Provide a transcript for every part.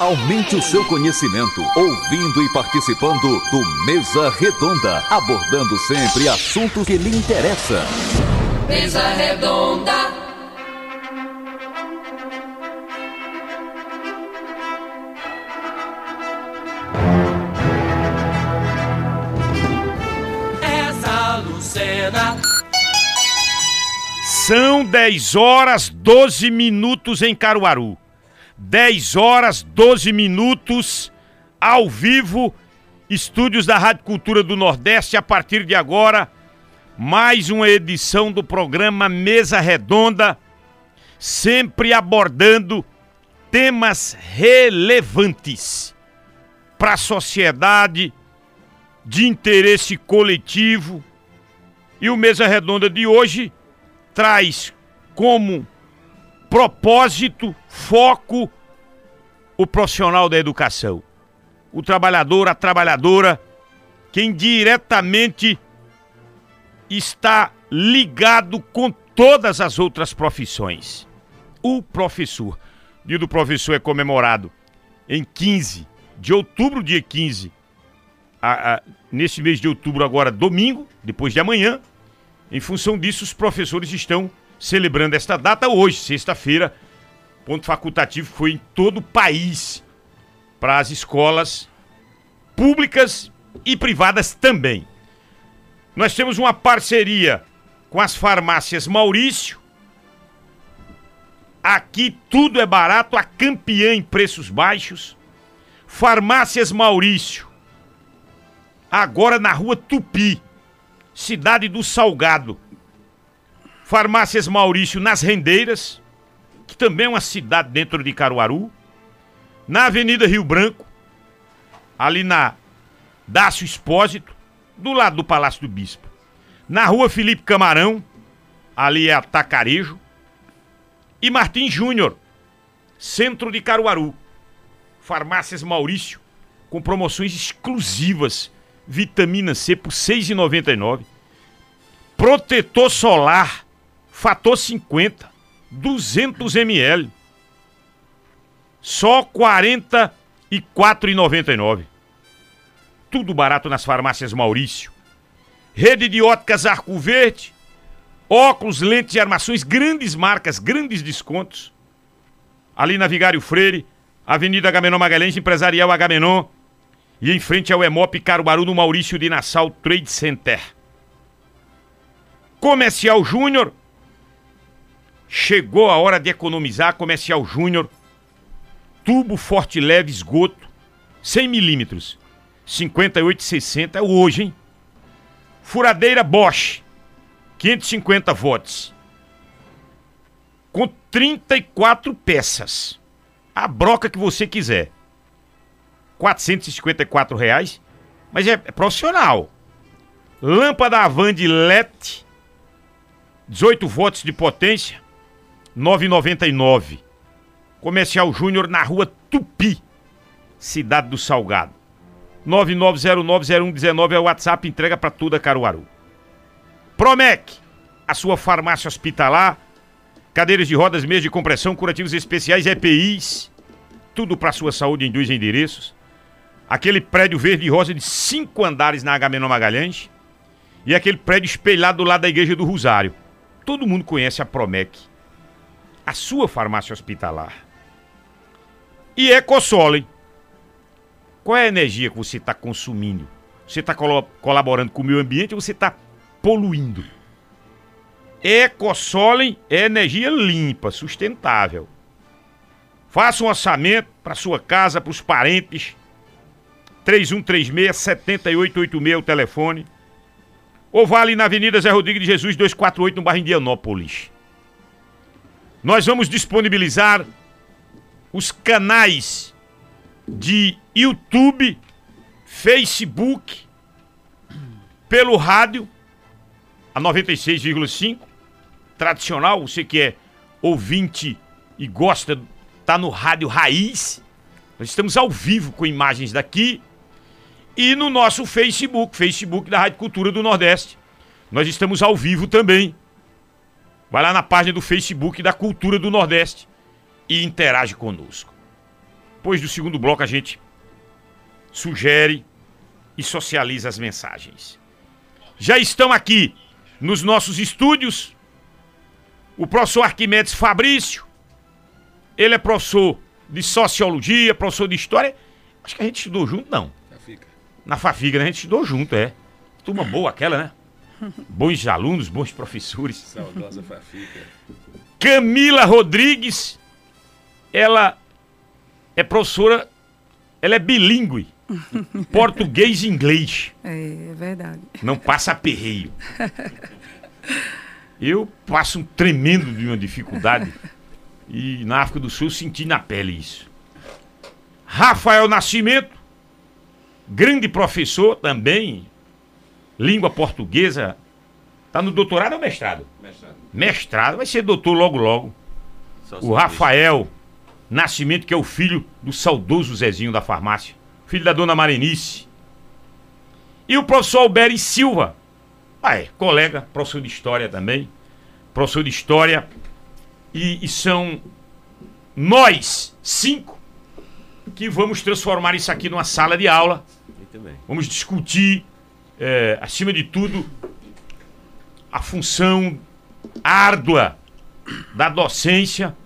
Aumente o seu conhecimento ouvindo e participando do Mesa Redonda, abordando sempre assuntos que lhe interessam. Mesa Redonda. Essa Lucena. São 10 horas 12 minutos em Caruaru. 10 horas 12 minutos ao vivo, estúdios da Rádio Cultura do Nordeste. A partir de agora, mais uma edição do programa Mesa Redonda, sempre abordando temas relevantes para a sociedade, de interesse coletivo. E o Mesa Redonda de hoje traz como propósito, foco, o profissional da educação. O trabalhador, a trabalhadora, quem diretamente está ligado com todas as outras profissões. O professor. O dia do professor é comemorado em 15 de outubro, dia 15. A, a, nesse mês de outubro, agora domingo, depois de amanhã. Em função disso, os professores estão celebrando esta data hoje, sexta-feira. Ponto facultativo foi em todo o país para as escolas públicas e privadas também. Nós temos uma parceria com as farmácias Maurício. Aqui tudo é barato, a campeã em preços baixos. Farmácias Maurício. Agora na rua Tupi, cidade do Salgado. Farmácias Maurício nas Rendeiras, que também é uma cidade dentro de Caruaru. Na Avenida Rio Branco, ali na Dácio Expósito, do lado do Palácio do Bispo. Na Rua Felipe Camarão, ali é Atacarejo. E Martim Júnior, centro de Caruaru. Farmácias Maurício, com promoções exclusivas. Vitamina C por R$ 6,99. Protetor solar Fator 50, 200 ml. Só R$ 44,99. Tudo barato nas farmácias Maurício. Rede de óticas Arco Verde. Óculos, lentes e armações, grandes marcas, grandes descontos. Ali na Vigário Freire, Avenida Agamenon Magalhães, Empresarial Agamenon. E em frente ao Emop Caruaru, no Maurício de Nassau Trade Center. Comercial Júnior, Chegou a hora de economizar. Comercial Júnior. Tubo forte leve esgoto. 100 milímetros. 58,60 é hoje, hein? Furadeira Bosch. 550 watts. Com 34 peças. A broca que você quiser. 454 reais. Mas é, é profissional. Lâmpada Avan de LED. 18 watts de potência. 999. Comercial Júnior na rua Tupi, Cidade do Salgado. 99090119 é o WhatsApp, entrega para toda Caruaru. Promec, a sua farmácia hospitalar, cadeiras de rodas, meias de compressão, curativos especiais, EPIs, tudo para sua saúde em dois endereços. Aquele prédio verde e rosa de cinco andares na Agamenon Magalhães e aquele prédio espelhado do lado da Igreja do Rosário. Todo mundo conhece a Promec a sua farmácia hospitalar. E EcoSolen. Qual é a energia que você está consumindo? Você está col colaborando com o meio ambiente ou você está poluindo? EcoSolen é energia limpa, sustentável. Faça um orçamento para sua casa, para os parentes. 3136-7886 é o telefone. Ou vá ali na Avenida Zé Rodrigues de Jesus 248 no bairro Indianópolis. Nós vamos disponibilizar os canais de YouTube, Facebook, pelo rádio, a 96,5, tradicional, você que é ouvinte e gosta, tá no rádio Raiz. Nós estamos ao vivo com imagens daqui e no nosso Facebook, Facebook da Rádio Cultura do Nordeste. Nós estamos ao vivo também. Vai lá na página do Facebook da Cultura do Nordeste e interage conosco. depois do segundo bloco a gente sugere e socializa as mensagens. Já estão aqui nos nossos estúdios o professor Arquimedes Fabrício. Ele é professor de sociologia, professor de história. Acho que a gente estudou junto, não. Na Fafiga, né? A gente estudou junto, é. Turma boa aquela, né? Bons alunos, bons professores. Saudosa Fafica. Camila Rodrigues, ela é professora, ela é bilíngue, português e inglês, É, é verdade. não passa aperreio. Eu passo um tremendo de uma dificuldade e na África do Sul senti na pele isso. Rafael Nascimento, grande professor também, língua portuguesa, tá no doutorado ou mestrado? Mestrado. Mestrado, vai ser doutor logo logo. O Rafael Nascimento, que é o filho do saudoso Zezinho da farmácia, filho da dona Marenice. E o professor Alberi Silva, ah, é, colega, professor de história também, professor de história. E, e são nós, cinco, que vamos transformar isso aqui numa sala de aula. Muito bem. Vamos discutir, eh, acima de tudo, a função árdua da docência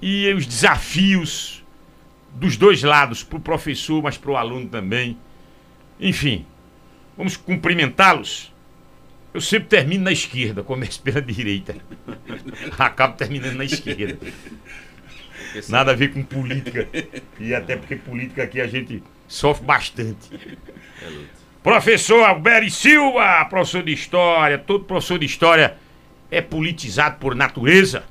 e os desafios dos dois lados, para o professor, mas para o aluno também. Enfim, vamos cumprimentá-los. Eu sempre termino na esquerda, começo pela direita. Acabo terminando na esquerda. Nada a ver com política. E até porque política aqui a gente sofre bastante. Professor Alberi Silva, professor de história, todo professor de história é politizado por natureza.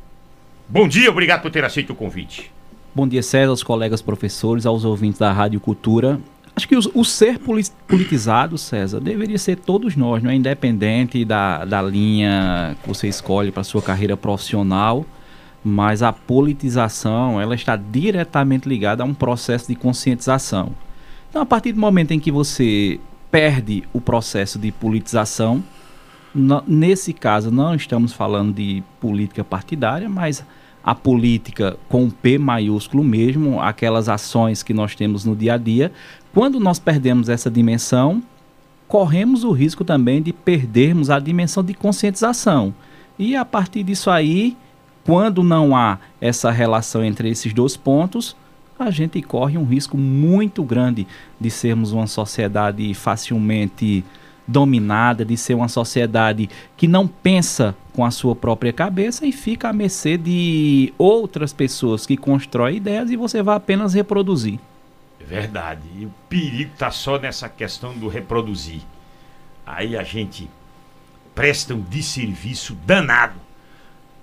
Bom dia, obrigado por ter aceito o convite. Bom dia, César, aos colegas professores, aos ouvintes da Rádio Cultura. Acho que os- o, ser poli- politizado, César, deveria ser todos nós, não é? Independente da, da linha que você escolhe para sua carreira profissional, mas a politização, ela está diretamente ligada a um processo de conscientização. Então, a partir do momento em que você perde o processo de politização, nesse caso, não estamos falando de política partidária, mas a política com P maiúsculo mesmo, aquelas ações que nós temos no dia a dia. Quando nós perdemos essa dimensão, corremos o risco também de perdermos a dimensão de conscientização. E a partir disso aí, quando não há essa relação entre esses dois pontos, a gente corre um risco muito grande de sermos uma sociedade facilmente dominada, de ser uma sociedade que não pensa com a sua própria cabeça e fica à mercê de outras pessoas que constroem ideias e você vai apenas reproduzir. É verdade. E o perigo está só nessa questão do reproduzir. Aí a gente presta um desserviço danado.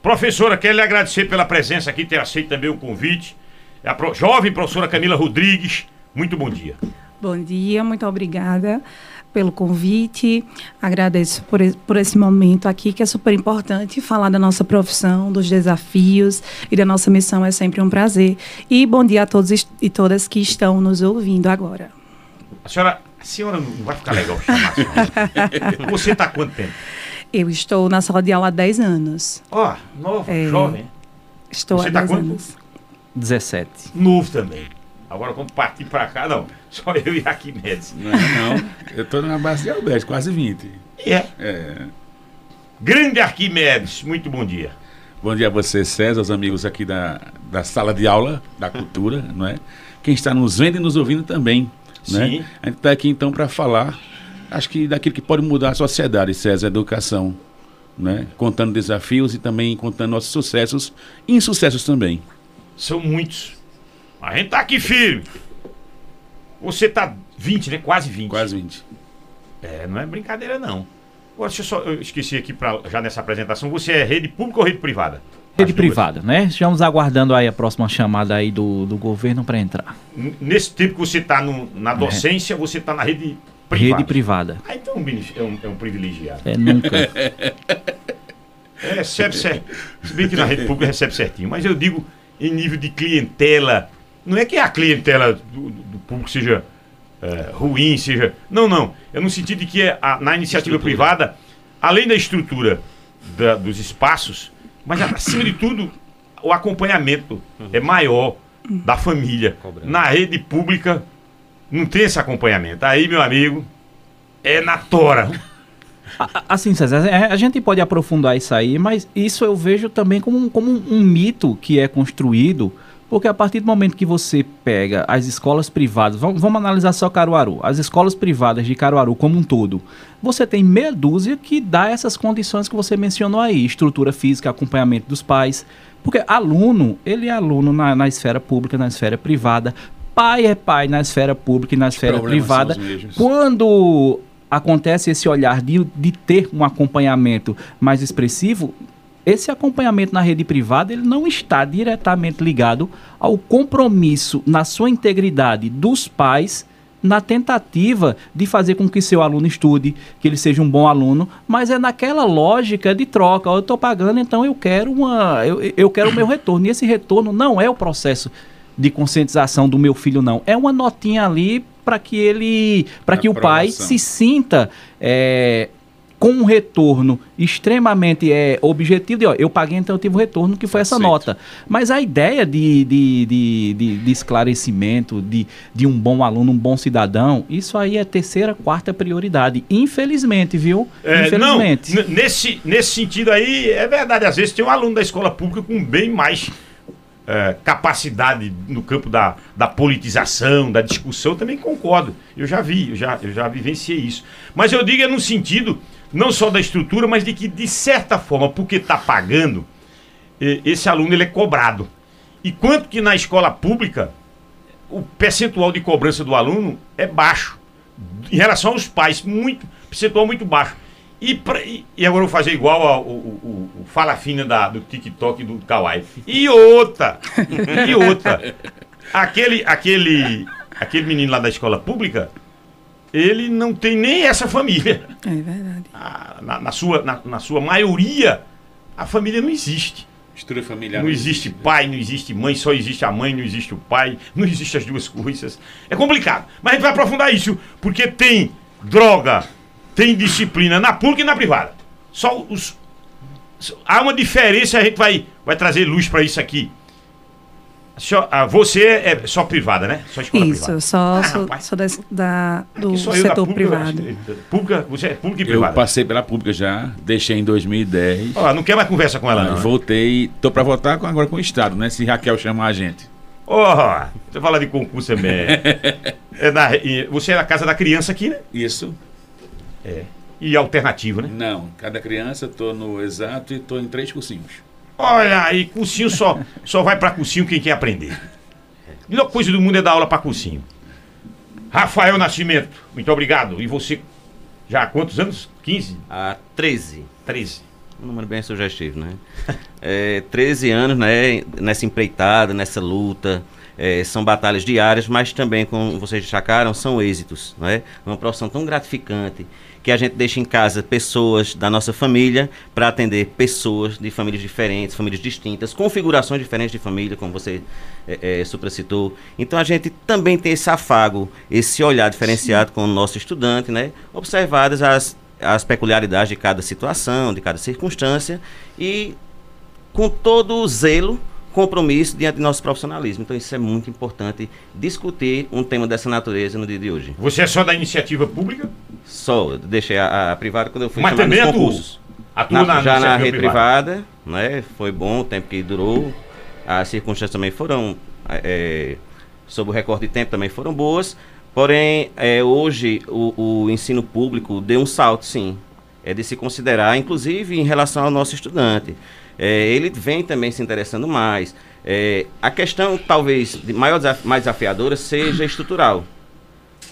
Professora, quero lhe agradecer pela presença aqui, ter aceito também o convite. A pro- jovem professora Camila Rodrigues. Muito bom dia. Bom dia, muito obrigada pelo convite. Agradeço por, por esse momento aqui, que é super importante falar da nossa profissão, dos desafios e da nossa missão. É sempre um prazer. E bom dia a todos e todas que estão nos ouvindo agora. A senhora, a senhora não vai ficar legal chamar a senhora. Você está há quanto tempo? Eu estou na sala de aula há 10 anos. Ó, nova, É. jovem. Estou Você há tá 10 quanto? anos. 17. Novo também. Agora, quando partir para cá, não. Só eu e Arquimedes. Não, não. Eu tô na base de Alberto, quase 20. E é. É. Grande Arquimedes, muito bom dia. Bom dia a você, César, os amigos aqui da, da sala de aula da cultura, não é? Quem está nos vendo e nos ouvindo também. Né? Sim. A gente está aqui então para falar, acho que daquilo que pode mudar a sociedade, César, a educação. Né? Contando desafios e também contando nossos sucessos e insucessos também. São muitos. A gente tá aqui firme. Você tá 20, né? Quase 20. Quase 20. É, não é brincadeira, não. Agora, deixa eu só. Eu esqueci aqui pra, já nessa apresentação. Você é rede pública ou rede privada? Rede privada, né? Estamos aguardando aí a próxima chamada aí do, do governo para entrar. N- Nesse tempo que você tá no- na docência, você tá na rede privada. Rede privada. Ah, então é um é um, é um privilegiado. É nunca. É, recebe certo. Se bem que na rede pública recebe certinho. Mas eu digo em nível de clientela. Não é que a clientela do, do público seja é, ruim, seja. Não, não. É no sentido de que é a- na iniciativa Estrutura. privada, além da estrutura da- dos espaços, mas acima de tudo, o acompanhamento é maior. da família. Na rede pública não tem esse acompanhamento. Aí, meu amigo, é na tora. Assim, César, a gente pode aprofundar isso aí, mas isso eu vejo também como, um- como um, mito que é construído, porque a partir do momento que você pega as escolas privadas, vamos, vamos analisar só Caruaru, as escolas privadas de Caruaru como um todo, você tem meia dúzia que dá essas condições que você mencionou aí, estrutura física, acompanhamento dos pais, porque aluno, ele é aluno na, na esfera pública, na esfera privada, pai é pai na esfera pública e na esfera privada. Quando acontece esse olhar de, de ter um acompanhamento mais expressivo, esse acompanhamento na rede privada ele não está diretamente ligado ao compromisso na sua integridade dos pais na tentativa de fazer com que seu aluno estude, que ele seja um bom aluno, mas é naquela lógica de troca. Eu estou pagando, então eu quero uma, eu, eu quero o meu retorno. E esse retorno não é o processo de conscientização do meu filho, não. É uma notinha ali para que ele, para que o pai se sinta é, com um retorno extremamente é, objetivo de, ó, eu paguei, então eu tive o retorno, que foi essa Aceito. nota. Mas a ideia de, de, de, de- de esclarecimento, de, de um bom aluno, um bom cidadão, isso aí é terceira, quarta prioridade. Infelizmente, viu? É, Infelizmente. Não, nesse, nesse sentido aí, é verdade. Às vezes tem um aluno da escola pública com bem mais é, capacidade no campo da, da politização, da discussão, também concordo. Eu já vi, eu já, eu já vivenciei isso. Mas eu digo é no sentido, não só da estrutura, mas de que, de certa forma, porque está pagando, esse aluno ele é cobrado. E quanto que na escola pública o percentual de cobrança do aluno é baixo. Em relação aos pais, muito, percentual muito baixo. E, pra- e- e agora eu vou fazer igual ao, o- o- o Fala Fina da, do TikTok e do Kawaii. E outra, e outra. Aquele, aquele, aquele menino lá da escola pública, ele não tem nem essa família. É verdade. Ah, Na, na sua, na, na sua maioria, a família não existe. Estrutura familiar. Não existe pai, não existe mãe, só existe a mãe, não existe o pai, não existe as duas coisas. É complicado. Mas a gente vai aprofundar isso, porque tem droga, tem disciplina na pública e na privada. Só os. Há uma diferença, a gente vai, vai trazer luz para isso aqui. Só- ah, você é só privada, né? Só escola Isso, privada. eu só Ah, sou, das- da, do sou eu da setor pública, eu privado. acho. Pública, você é pública e Eu privada. passei pela pública já, deixei em 2010. Ó, não quer mais conversa com ela, não. Né? voltei, tô pra votar com- agora com o Estado, né? Se Raquel chamar a gente. Ó, você fala de concurso é da, e você é da casa da criança aqui, né? Isso? É. E alternativo, né? Não, cada criança, tô no exato e tô em três cursinhos. Olha aí, cursinho só, só vai pra cursinho quem quer aprender. A melhor coisa do mundo é dar aula pra cursinho. Rafael Nascimento, muito obrigado. E você, já há quantos anos? 15? Há 13. 13. Um número bem sugestivo, né? É, 13 anos, né? Nessa empreitada, nessa luta. É, são batalhas diárias, mas também, como vocês destacaram, são êxitos, né? Uma profissão tão gratificante que a gente deixa em casa pessoas da nossa família para atender pessoas de famílias diferentes, famílias distintas, configurações diferentes de família, como você é, é, supracitou. Então a gente também tem esse afago, esse olhar diferenciado com o nosso estudante, né? Observadas as, as peculiaridades de cada situação, de cada circunstância e com todo o zelo, compromisso diante do nosso profissionalismo. Então isso é muito importante discutir um tema dessa natureza no dia de hoje. Você é só da iniciativa pública? Só deixei a, a privada quando eu fui Mas chamado também nos concursos. Atua Na- na, já na rede privada, né? Foi bom o tempo que durou. As circunstâncias também foram, é, sob o recorde de tempo, também foram boas. Porém, é, hoje o, o ensino público deu um salto, sim. É de se considerar, inclusive em relação ao nosso estudante. É, ele vem também se interessando mais. É, a questão, talvez, de maior desaf- mais desafiadora seja estrutural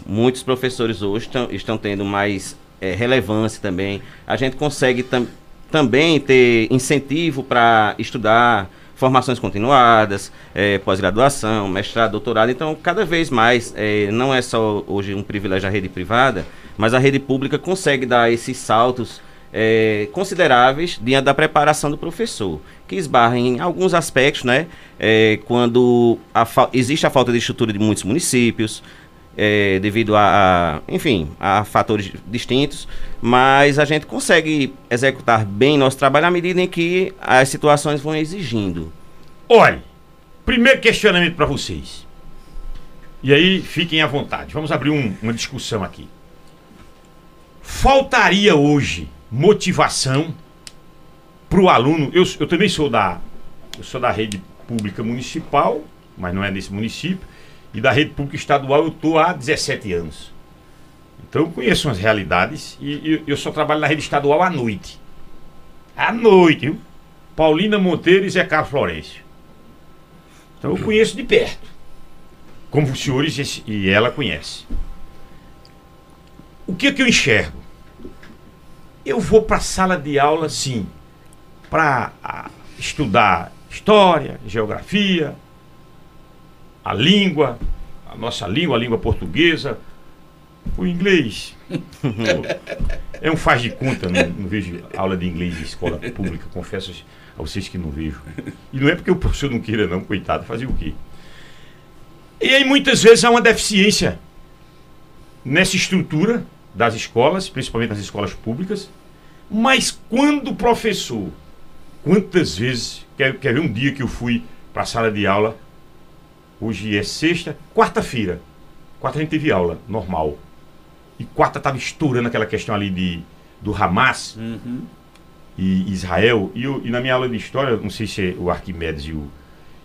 muitos professores hoje tão- estão tendo mais eh, relevância também. A gente consegue tam- também ter incentivo para estudar formações continuadas, eh, pós-graduação, mestrado, doutorado. Então, cada vez mais, eh, não é só hoje um privilégio da rede privada, mas a rede pública consegue dar esses saltos eh, consideráveis diante da preparação do professor, que esbarra em alguns aspectos, né? Eh, quando a existe a falta de estrutura de muitos municípios, é, devido a, a, enfim, a fatores distintos, mas a gente consegue executar bem nosso trabalho à medida em que as situações vão exigindo. Olhe, Primeiro questionamento para vocês. E aí, fiquem à vontade. Vamos abrir um- uma discussão aqui. Faltaria hoje motivação para o aluno? Eu, eu também sou da, eu sou da rede pública municipal, mas não é desse município, e da rede pública estadual eu estou há 17 anos. Então eu conheço umas realidades e, e eu só trabalho na rede estadual à noite. À noite, viu? Paulina Monteiro e Zé Carlos Florencio. Então eu conheço de perto. Como os senhores e ela conhecem. O que, que eu enxergo? Eu vou para a sala de aula, sim, para estudar história, geografia, a língua, a nossa língua, a língua portuguesa, o inglês. É um faz de conta, não, não vejo aula de inglês em escola pública, confesso a vocês que não vejo. E não é porque o professor não queira, não, coitado, fazer o quê? E aí muitas vezes há uma deficiência nessa estrutura das escolas, principalmente nas escolas públicas, mas quando professor, quantas vezes, quer, quer ver um dia que eu fui para a sala de aula, hoje é sexta, quarta-feira, quarta a gente teve aula, normal, e quarta estava estourando aquela questão ali de, do Hamas e Israel, e, eu- e na minha aula de história, não sei se é o Arquimedes e o,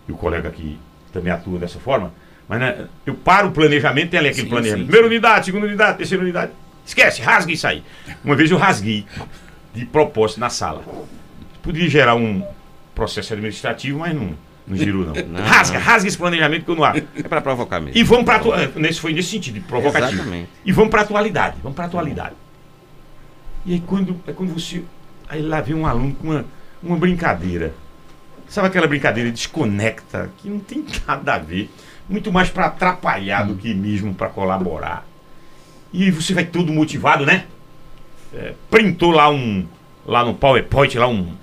e o colega que também atua dessa forma, mas né, eu paro o planejamento, tem ali aquele Sim, planejamento. sim, Primeira unidade, segunda unidade, terceira unidade. Esquece, rasga isso aí. Uma vez eu rasguei de propósito na sala. Podia gerar um processo administrativo, mas não, não girou, não. Não. Rasga, rasga esse planejamento que eu não abro. É para provocar mesmo. E vamos para nesse foi nesse sentido, provocativo. Exatamente. E vamos para atualidade, vamos para atualidade. E aí quando é quando você aí lá vem um aluno com uma, uma brincadeira. Sabe aquela brincadeira desconecta que não tem nada a ver, muito mais para atrapalhar do que mesmo para colaborar. E você vai todo motivado, né? É, printou lá um lá no PowerPoint lá um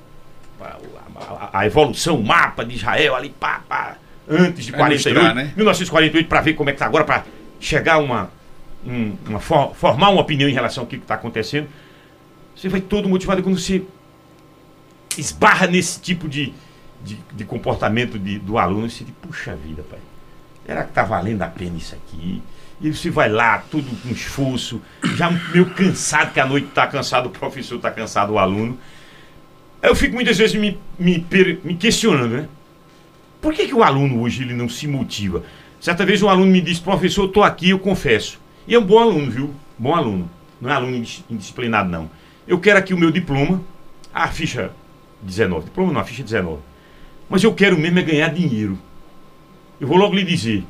a, a- a evolução, o mapa de Israel ali, pá, pá, antes de Vai 48, ilustrar, né? 1948, para ver como é que tá agora, para chegar uma, um- uma for- formar uma opinião em relação ao que está acontecendo. Você vai todo motivado quando você esbarra nesse tipo de, de, de comportamento de- do aluno, você diz, puxa vida, pai, será que tá valendo a pena isso aqui? E você vai lá, tudo com esforço, já meio cansado, que a noite tá cansado, o professor tá cansado, o aluno. Eu fico muitas vezes me, me, me questionando, né? Por que, que o aluno hoje ele não se motiva? Certa vez um aluno me disse, professor, eu tô aqui, eu confesso. E é um bom aluno, viu? Bom aluno. Não é aluno indis- indisciplinado, não. Eu quero aqui o meu diploma, a ficha 19. Diploma não, a ficha 19. Mas eu quero mesmo é ganhar dinheiro. Eu vou logo lhe dizer.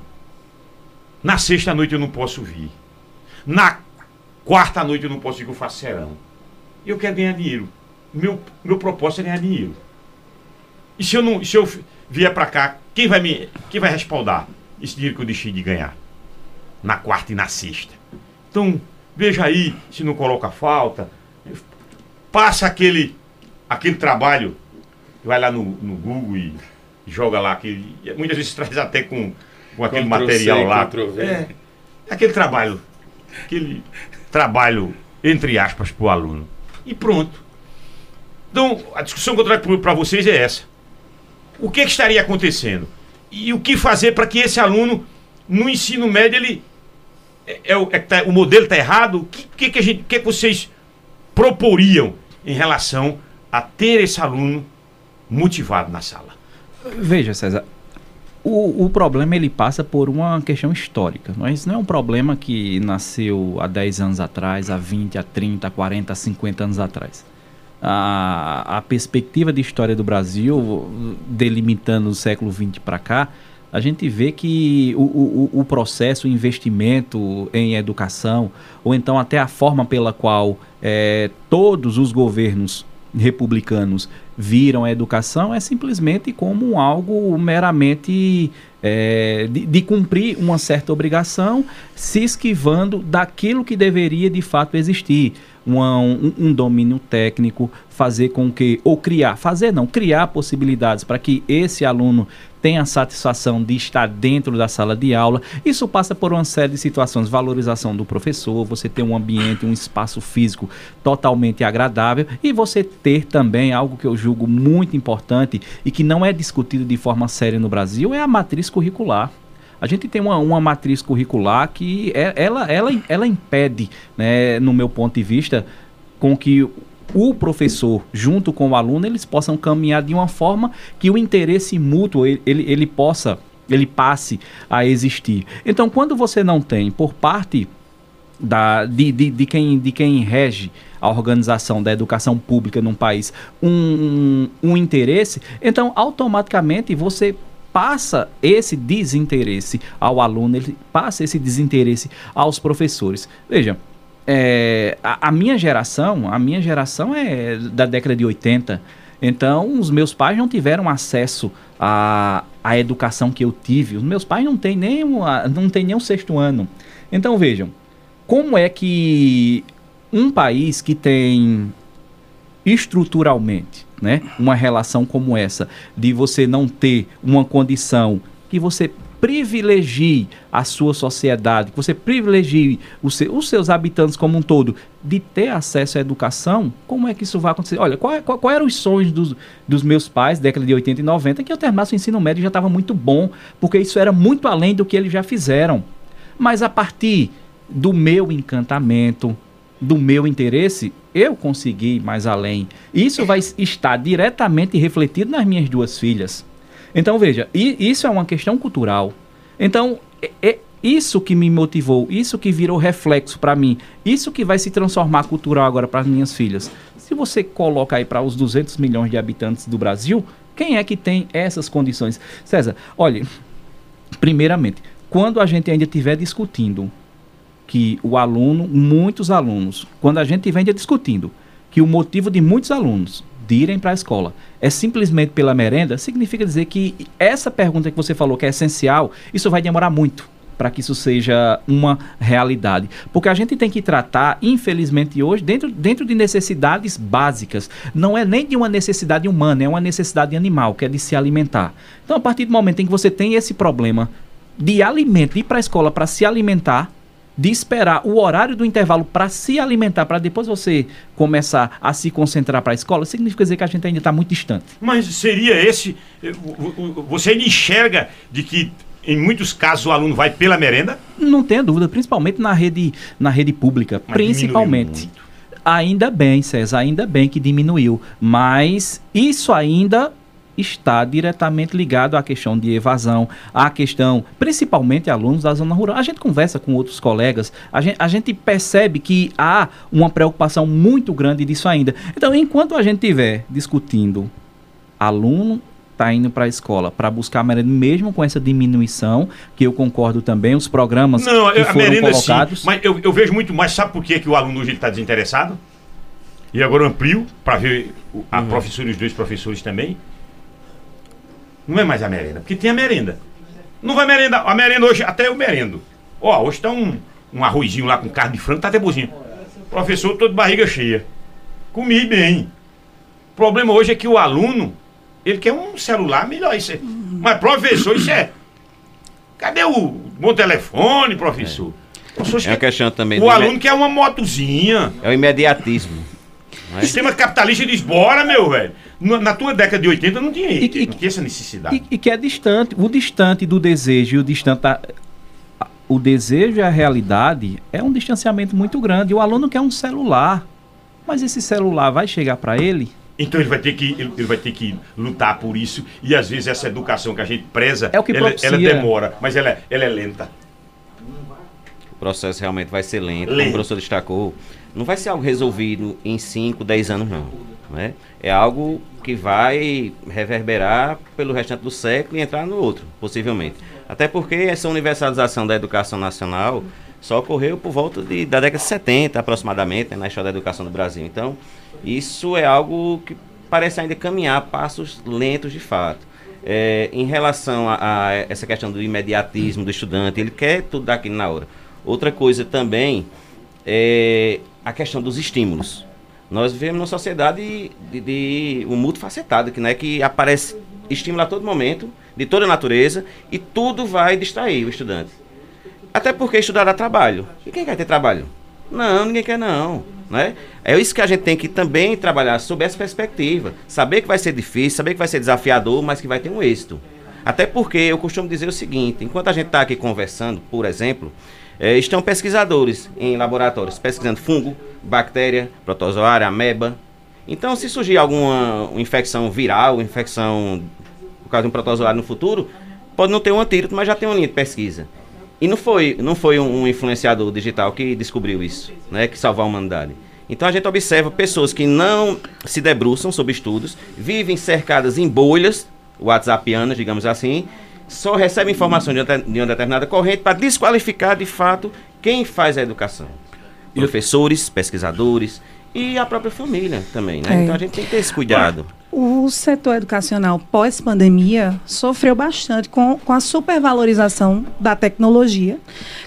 Na sexta noite eu não posso vir. Na quarta noite eu não posso vir que eu faço serão. Eu quero ganhar dinheiro. Meu, meu propósito é ganhar dinheiro. E se eu não, se eu vier para cá, quem vai me, quem vai respaldar esse dinheiro que eu deixei de ganhar na quarta e na sexta? Então, veja aí se não coloca falta. Passa aquele aquele trabalho, vai lá no, no Google e joga lá aquele, muitas vezes traz até com, com aquele material lá. Ctrl+V. É, aquele trabalho, aquele trabalho entre aspas para o aluno. E pronto. Então, a discussão que eu trago para vocês é essa. O que, que estaria acontecendo? E o que fazer para que esse aluno, no ensino médio, ele. É, é o, é tá- o modelo está errado? O que, que, que, a gente, o que, que vocês proporiam em relação a ter esse aluno motivado na sala? Veja, César, o, o problema ele passa por uma questão histórica. Não é? Isso não é um problema que nasceu há 10 anos atrás, há 20, há 30, há 40, há 50 anos atrás. A, a perspectiva de história do Brasil, delimitando o século XX para cá, a gente vê que o, o, o processo, o investimento em educação, ou então até a forma pela qual eh, todos os governos republicanos viram a educação é simplesmente como algo meramente eh, de, de cumprir uma certa obrigação, se esquivando daquilo que deveria de fato existir. Uma- um, um domínio técnico, fazer com que, ou criar, fazer não, criar possibilidades para que esse aluno tem a satisfação de estar dentro da sala de aula. Isso passa por uma série de situações, valorização do professor, você ter um ambiente, um espaço físico totalmente agradável e você ter também algo que eu julgo muito importante e que não é discutido de forma séria no Brasil, é a matriz curricular. A gente tem uma, uma matriz curricular que é, ela, ela, ela impede, né, no meu ponto de vista, com que o professor, junto com o aluno, eles possam caminhar de uma forma que o interesse mútuo ele, ele, ele possa, ele passe a existir. Então, quando você não tem por parte da, de, de, de, quem, de quem rege a organização da educação pública num país um, um, um interesse, então automaticamente você passa esse desinteresse ao aluno, ele passa esse desinteresse aos professores. Veja, é, a, a, minha geração, a minha geração é da década de 80. Então, os meus pais não tiveram acesso à, à educação que eu tive. Os meus pais não têm nem, não têm nem um sexto ano. Então, vejam, como é que um país que tem estruturalmente né, uma relação como essa, de você não ter uma condição que você privilegie a sua sociedade, que você privilegie os, os seus habitantes como um todo, de ter acesso à educação, como é que isso vai acontecer? Olha, qual, qual, qual eram os sonhos dos, dos meus pais, década de 80 e 90, que eu terminasse o ensino médio já estava muito bom, porque isso era muito além do que eles já fizeram. Mas a partir do meu encantamento, do meu interesse, eu consegui mais além. Isso vai estar diretamente refletido nas minhas duas filhas. Então veja, isso é uma questão cultural. Então, é, é isso que me motivou, isso que virou reflexo para mim, isso que vai se transformar cultural agora para as minhas filhas. Se você coloca aí para os 200 milhões de habitantes do Brasil, quem é que tem essas condições? César, olha, primeiramente, quando a gente ainda estiver discutindo que o aluno, muitos alunos, quando a gente vem discutindo que o motivo de muitos alunos irem para a escola é simplesmente pela merenda, significa dizer que essa pergunta que você falou que é essencial, isso vai demorar muito para que isso seja uma realidade. Porque a gente tem que tratar, infelizmente hoje, dentro, dentro de necessidades básicas. Não é nem de uma necessidade humana, é uma necessidade animal, que é de se alimentar. Então, a partir do momento em que você tem esse problema de alimento, ir para a escola para se alimentar, de esperar o horário do intervalo para se alimentar, para depois você começar a se concentrar para a escola, significa dizer que a gente ainda está muito distante. Mas seria esse. Eh, você enxerga de que em muitos casos o aluno vai pela merenda? Não tenha dúvida, principalmente na rede, na rede pública, Mas principalmente. Ainda bem, César, ainda bem que diminuiu, mas isso ainda está diretamente ligado à questão de evasão, à questão, principalmente alunos da zona rural. A gente conversa com outros colegas, a gente, a gente percebe que há uma preocupação muito grande disso ainda. Então, enquanto a gente estiver discutindo aluno está indo para a escola para buscar a merenda, mesmo com essa diminuição, que eu concordo também, os programas Não, que foram merenda, colocados. Sim, mas eu, eu, vejo muito mais, sabe por que, que o aluno hoje está desinteressado? E agora eu amplio para ver a uhum. professora e os dois professores também. Não é mais a merenda, porque tem a merenda. Não vai merenda. A merenda hoje, até eu merendo. Ó, hoje tá um, um arrozinho lá com carne de frango, tá até bozinho. Professor, tô de barriga cheia. Comi bem. O problema hoje é que o aluno, ele quer um celular melhor. Isso é. Mas professor, isso é. Cadê o bom telefone, professor? É, é uma questão também. O aluno quer uma motozinha. É o imediatismo. O sistema capitalista diz, bora, meu velho na tua década de 80 não tinha, e, não tinha essa necessidade. E, e, que é distante, o distante do desejo e o distante da, o desejo e a realidade é um distanciamento muito grande. O aluno quer um celular, mas esse celular vai chegar para ele? Então ele vai ter que ele, ele, vai ter que lutar por isso e às vezes essa educação que a gente preza, é o que ela, ela demora, mas ela, é, ela é lenta. O processo realmente vai ser lento, lento. como o professor destacou. Não vai ser algo resolvido em 5, 10 anos, não. Né? É algo que vai reverberar pelo restante do século e entrar no outro, possivelmente. Até porque essa universalização da educação nacional só ocorreu por volta de, da década de 70, aproximadamente, né, na história da educação do Brasil. Então, isso é algo que parece ainda caminhar passos lentos de fato. É, em relação a, a, essa questão do imediatismo do estudante, ele quer tudo daqui na hora. Outra coisa também é a questão dos estímulos. Nós vivemos numa sociedade de, de um multifacetado, que, né, que aparece estímulo a todo momento, de toda natureza, e tudo vai distrair o estudante. Até porque estudar dá trabalho. E quem quer ter trabalho? Não, ninguém quer não. Né? É isso que a gente tem que também trabalhar sob essa perspectiva. Saber que vai ser difícil, saber que vai ser desafiador, mas que vai ter um êxito. Até porque eu costumo dizer o seguinte: enquanto a gente está aqui conversando, por exemplo, eh, estão pesquisadores em laboratórios pesquisando fungo, bactéria, protozoária, ameba. Então, se surgir alguma infecção viral, infecção por causa de um protozoário no futuro, pode não ter um antídoto, mas já tem uma linha de pesquisa. E não foi, não foi um, um influenciador digital que descobriu isso, né, que salvou a humanidade. Então a gente observa pessoas que não se debruçam sobre estudos, vivem cercadas em bolhas whatsappianas, digamos assim, só recebem informações de, de uma determinada corrente para desqualificar de fato quem faz a educação. Professores, pesquisadores e a própria família também, né? É. Então a gente tem que ter esse cuidado. O setor educacional pós-pandemia sofreu bastante com, com a supervalorização da tecnologia,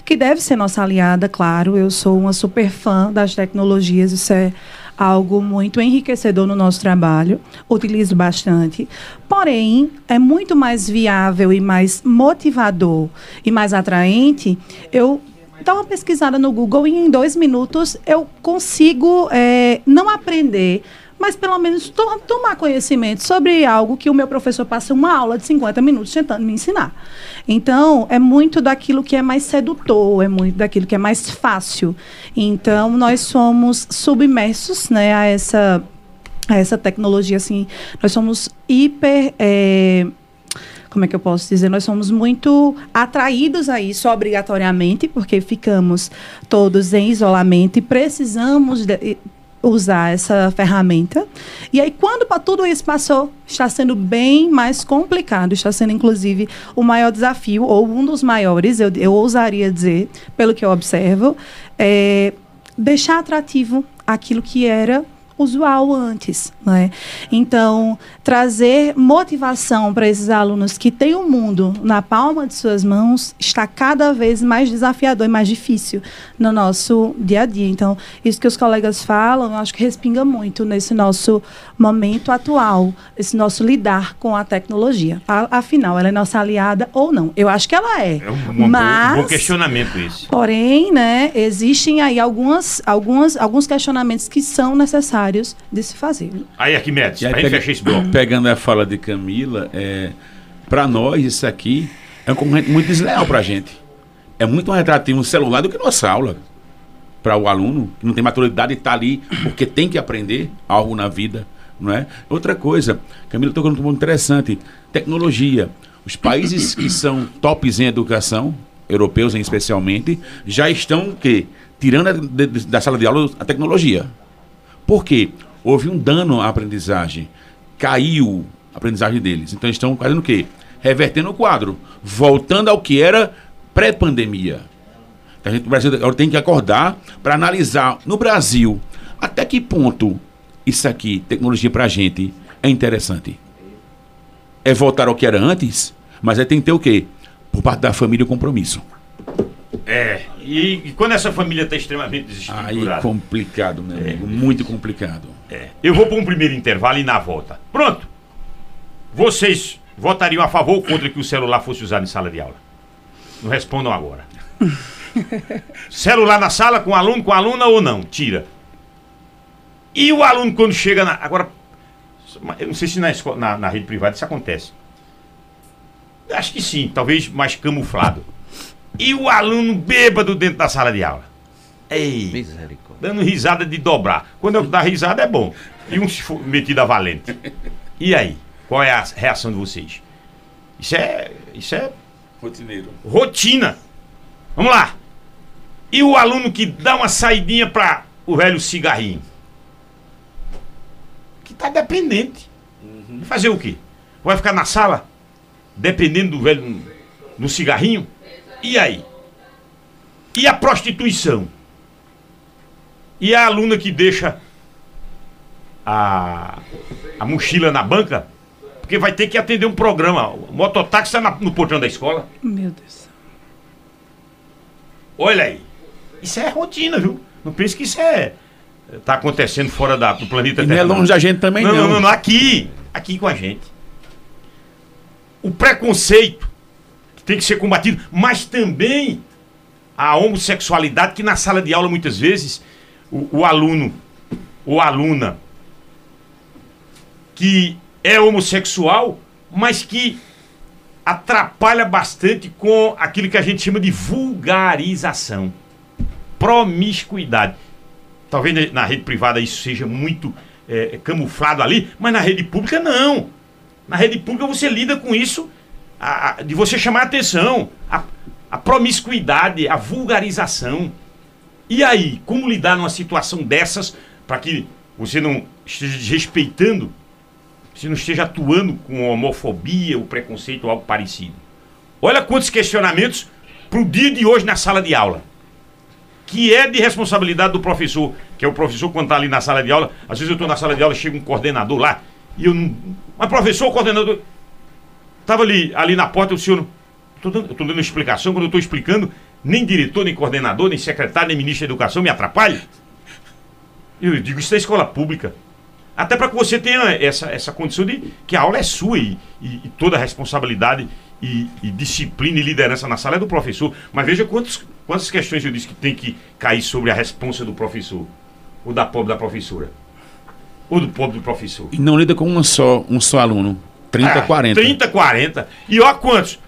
que deve ser nossa aliada, claro. Eu sou uma super fã das tecnologias, isso é algo muito enriquecedor no nosso trabalho, utilizo bastante. Porém, é muito mais viável e mais motivador e mais atraente eu dar uma pesquisada no Google e em dois minutos eu consigo eh, não aprender, mas pelo menos to- tomar conhecimento sobre algo que o meu professor passa uma aula de 50 minutos tentando me ensinar. Então, é muito daquilo que é mais sedutor, é muito daquilo que é mais fácil. Então, nós somos submersos né, a, essa, a essa tecnologia, assim, nós somos hiper. eh, como é que eu posso dizer? Nós somos muito atraídos a isso obrigatoriamente, porque ficamos todos em isolamento e precisamos de- usar essa ferramenta. E aí, quando pa- tudo isso passou, está sendo bem mais complicado, está sendo, inclusive, o maior desafio, ou um dos maiores, eu, eu ousaria dizer, pelo que eu observo, é deixar atrativo aquilo que era usual antes, né? Então, trazer motivação para esses alunos que têm o mundo na palma de suas mãos está cada vez mais desafiador e mais difícil no nosso dia a dia. Então, isso que os colegas falam, eu acho que respinga muito nesse nosso momento atual, esse nosso lidar com a tecnologia. Afinal, ela é nossa aliada ou não? Eu acho que ela é. É um, um bom- Mas um bom questionamento esse. Porém, né, existem aí algumas, algumas, alguns questionamentos que são necessários de se fazer. Aí, Arquimedes, E aí, pega- esse bloco. pegando a fala de Camila, é, para nós isso aqui é um concorrente muito desleal para a gente. É muito mais atrativo um celular do que nossa aula. Para o aluno que não tem maturidade e está ali porque tem que aprender algo na vida. Não é? Outra coisa, Camila tocou num ponto interessante: tecnologia. Os países que são tops em educação, europeus especialmente, já estão o quê? tirando a- de- de- da sala de aula a tecnologia. Por quê? Houve um dano à aprendizagem. Caiu a aprendizagem deles. Então eles estão fazendo o quê? Revertendo o quadro. Voltando ao que era pré-pandemia. A gente, o Brasil tem que acordar para analisar no Brasil até que ponto isso aqui, tecnologia para a gente, é interessante. É voltar ao que era antes, mas aí tem que ter o quê? Por parte da família o compromisso. É, e, e quando essa família está extremamente Aí desestruturada? complicado, meu amigo. Muito complicado. É. Eu vou para um primeiro intervalo e na volta. Pronto. Vocês votariam a favor ou contra que o celular fosse usado em sala de aula? Não respondam agora. celular na sala com aluno, com aluna ou não? Tira. E o aluno quando chega na. Agora, eu não sei se na, escola, na, na rede privada isso acontece. Acho que sim, talvez mais camuflado. E o aluno bêbado dentro da sala de aula. Ei, Misericórdia. dando risada de dobrar. Quando eu dar risada é bom. E um se for metido a valente. E aí? Qual é a reação de vocês? Isso é. Isso é Rotineiro. rotina. Vamos lá. E o aluno que dá uma saidinha para o velho cigarrinho? Que tá dependente. Vai Fazer o quê? Vai ficar na sala dependendo do velho no cigarrinho? E aí? E a prostituição? E a aluna que deixa a, a mochila na banca? Porque vai ter que atender um programa. O mototáxi está no portão da escola. Meu Deus. Olha aí. Isso é rotina, viu? Não pense que isso é, está acontecendo fora da, do planeta E não é Terra. longe da gente também, não, não. não, não, não, aqui, aqui com a gente. O preconceito tem que ser combatido, mas também a homossexualidade, que na sala de aula, muitas vezes, o, o aluno ou aluna que é homossexual, mas que atrapalha bastante com aquilo que a gente chama de vulgarização, promiscuidade. Talvez na rede privada isso seja muito é, camuflado ali, mas na rede pública não. Na rede pública você lida com isso a- a- de você chamar a atenção, a, a promiscuidade, a vulgarização. E aí, como lidar numa situação dessas para que você não esteja desrespeitando, você não esteja atuando com homofobia, o preconceito ou algo parecido? Olha quantos questionamentos para o dia de hoje na sala de aula. Que é de responsabilidade do professor, que é o professor quando está ali na sala de aula. Às vezes eu estou na sala de aula, chega um coordenador lá, e eu não. Mas professor, coordenador. Estava ali, ali na porta, o senhor. tô dando- estou dando explicação, quando eu estou explicando, nem diretor, nem coordenador, nem secretário, nem ministro da educação me atrapalha. Eu digo, isso é escola pública. Até para que você tenha essa, essa condição de que a aula é sua e, e- e toda a responsabilidade e, e disciplina e liderança na sala é do professor. Mas veja quantos, quantas questões eu disse que tem que cair sobre a responsa do professor, ou da pobre da professora, ou do pobre do professor. E não lida com uma só, um só aluno. 30, Ah, 40. 30, 40. E ó quantos?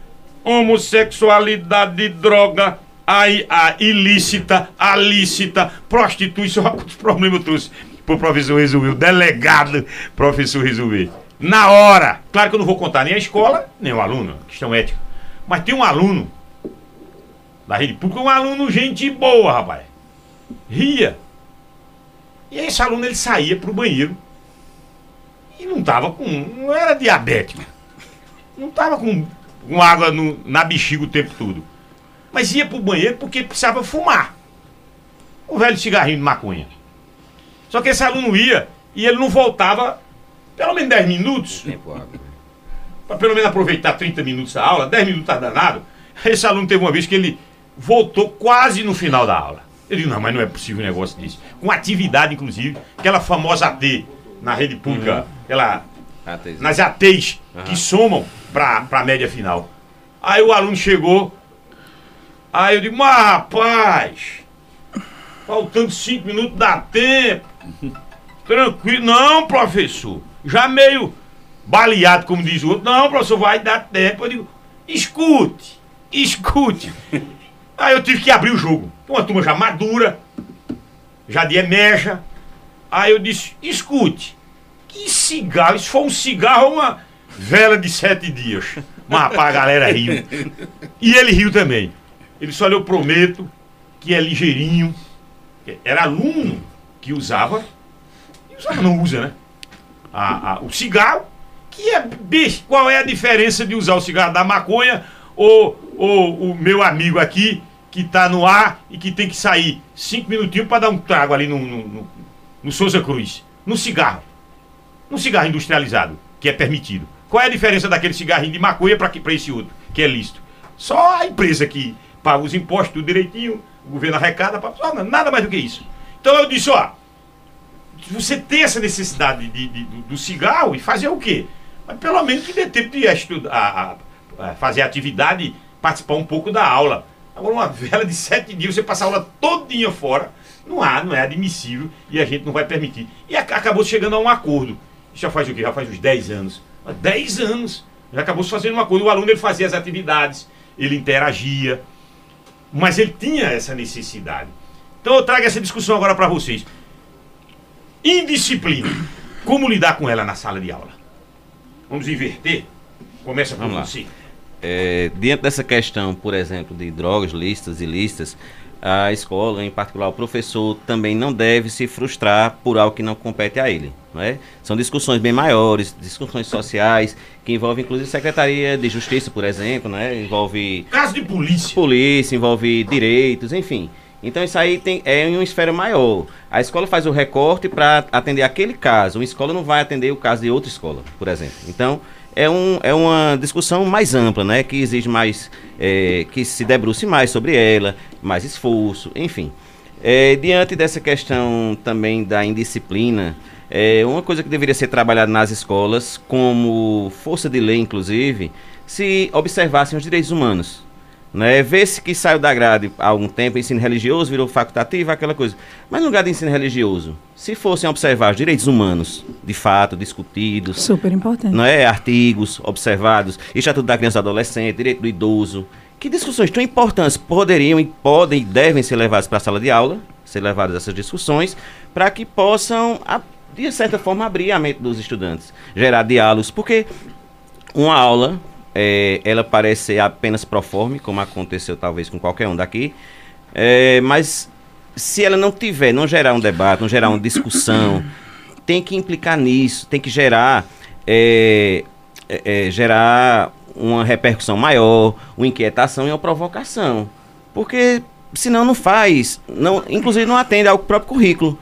Homossexualidade, droga, a, a ilícita, a lícita, prostituição. Olha quantos problemas eu trouxe pro professor resolver. O delegado, professor resolver. Na hora. Claro que eu não vou contar nem a escola, nem o aluno, questão ética. Mas tem um aluno da rede pública, um aluno gente boa, rapaz. Ria. E esse aluno ele saía pro banheiro e não tava com. não era diabético. Não tava com, com água no- na bexiga o tempo todo. Mas ia pro banheiro porque precisava fumar. O velho cigarrinho de maconha. Só que esse aluno ia e ele não voltava pelo menos 10 minutos. Para pelo menos aproveitar 30 minutos da aula, 10 minutos tá danado. Esse aluno teve uma vez que ele voltou quase no final da aula. Eu digo, não, mas não é possível um negócio desse. Com atividade, inclusive, aquela famosa AT na rede pública, aquela nas ATs que somam para a média final. Aí o aluno chegou, aí eu digo, mas rapaz, faltando cinco minutos dá tempo. Tranquilo, não, professor. Já meio baleado, como diz o outro, não, professor, vai dar tempo. Eu digo, escute, escute. Aí eu tive que abrir o jogo. Uma turma já madura, já de emeja. Aí eu disse, escute, que cigarro? Isso foi um cigarro ou uma vela de sete dias? Mas rapaz, a galera riu. E ele riu também. Ele disse, olha, eu prometo que é ligeirinho. Era aluno que usava, e usava, não usa, né? A- a- o cigarro, que é bicho, qual é a diferença de usar o cigarro da maconha ou, ou o meu amigo aqui que tá no ar e que tem que sair cinco minutinhos para dar um trago ali no, no, no, no Souza Cruz, no cigarro, no cigarro industrializado, que é permitido. Qual é a diferença daquele cigarrinho de maconha para esse outro, que é lícito? Só a empresa que paga os impostos tudo direitinho, o governo arrecada, só nada mais do que isso. Então eu disse, ó, você tem essa necessidade de, de- do, do cigarro e fazer o quê? Mas pelo menos que dê tempo de estudar, a- a- fazer atividade, participar um pouco da aula. Agora, uma vela de sete dias, você passar a aula todinha fora, não há, não é admissível e a gente não vai permitir. E ac- acabou chegando a um acordo. Isso já faz o quê? Já faz uns 10 anos. Há 10 anos. Já acabou se fazendo um acordo. O aluno ele fazia as atividades, ele interagia, mas ele tinha essa necessidade. Então eu trago essa discussão agora para vocês. Indisciplina. Como lidar com ela na sala de aula? Vamos inverter? Começa por Vamos lá. você. É, diante dessa questão, por exemplo, de drogas listas e listas, a escola, em particular o professor, também não deve se frustrar por algo que não compete a ele. Não é? São discussões bem maiores, discussões sociais, que envolvem inclusive Secretaria de Justiça, por exemplo, né? envolve Caso de polícia. polícia, envolve direitos, enfim. Então isso aí tem, é em uma esfera maior. A escola faz o recorte para atender aquele caso. Uma escola não vai atender o caso de outra escola, por exemplo. Então é, um, é uma discussão mais ampla, né? Que exige mais, é, que se debruce mais sobre ela, mais esforço, enfim. É, diante dessa questão também da indisciplina, é, uma coisa que deveria ser trabalhada nas escolas, como força de lei, inclusive, se observassem os direitos humanos. Né? Vê-se que saiu da grade há algum tempo, ensino religioso virou facultativo, aquela coisa. Mas no lugar de ensino religioso, se fossem observar os direitos humanos, de fato, discutidos, Super importante. não é? Artigos observados, Estatuto da Criança e do Adolescente, Direito do Idoso. Que discussões tão importantes poderiam e podem e devem ser levadas para a sala de aula, ser levadas essas discussões, para que possam, de certa forma, abrir a mente dos estudantes, gerar diálogos, porque uma aula, é, ela parece ser apenas proforme, como aconteceu talvez com qualquer um daqui, é, mas se ela não tiver, não gerar um debate, não gerar uma discussão, tem que implicar nisso, tem que gerar, é, é, é, gerar uma repercussão maior, uma inquietação e uma provocação. Porque senão não faz, não, inclusive não atende ao próprio currículo.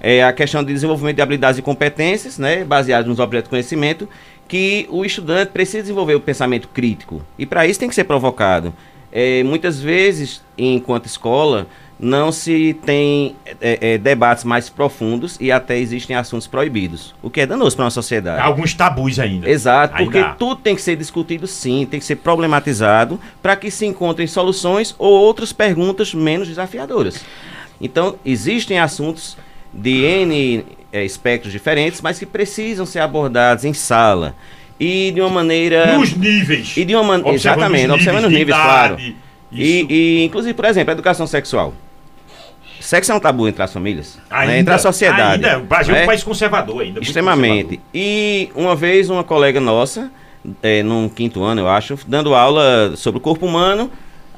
É a questão de desenvolvimento de habilidades e competências, né, baseadas nos objetos de conhecimento, que o estudante precisa desenvolver o pensamento crítico. E para isso tem que ser provocado. É, muitas vezes, enquanto escola, não se tem é, é, debates mais profundos e até existem assuntos proibidos, o que é danoso para a sociedade. Alguns tabus ainda. Exato, Ainda porque há. tudo tem que ser discutido sim, tem que ser problematizado para que se encontrem soluções ou outras perguntas menos desafiadoras. Então, existem assuntos de N eh, espectros diferentes, mas que precisam ser abordados em sala. E de uma maneira. Nos níveis. E de uma maneira. Exatamente, os observando os níveis, idade, claro. E, e, inclusive, por exemplo, a educação sexual. Sexo é um tabu entre as famílias, né? Ainda, entre a sociedade. Ainda, o Brasil é um né? país conservador ainda. Extremamente. E uma vez uma colega nossa, é, num quinto ano, eu acho, dando aula sobre o corpo humano,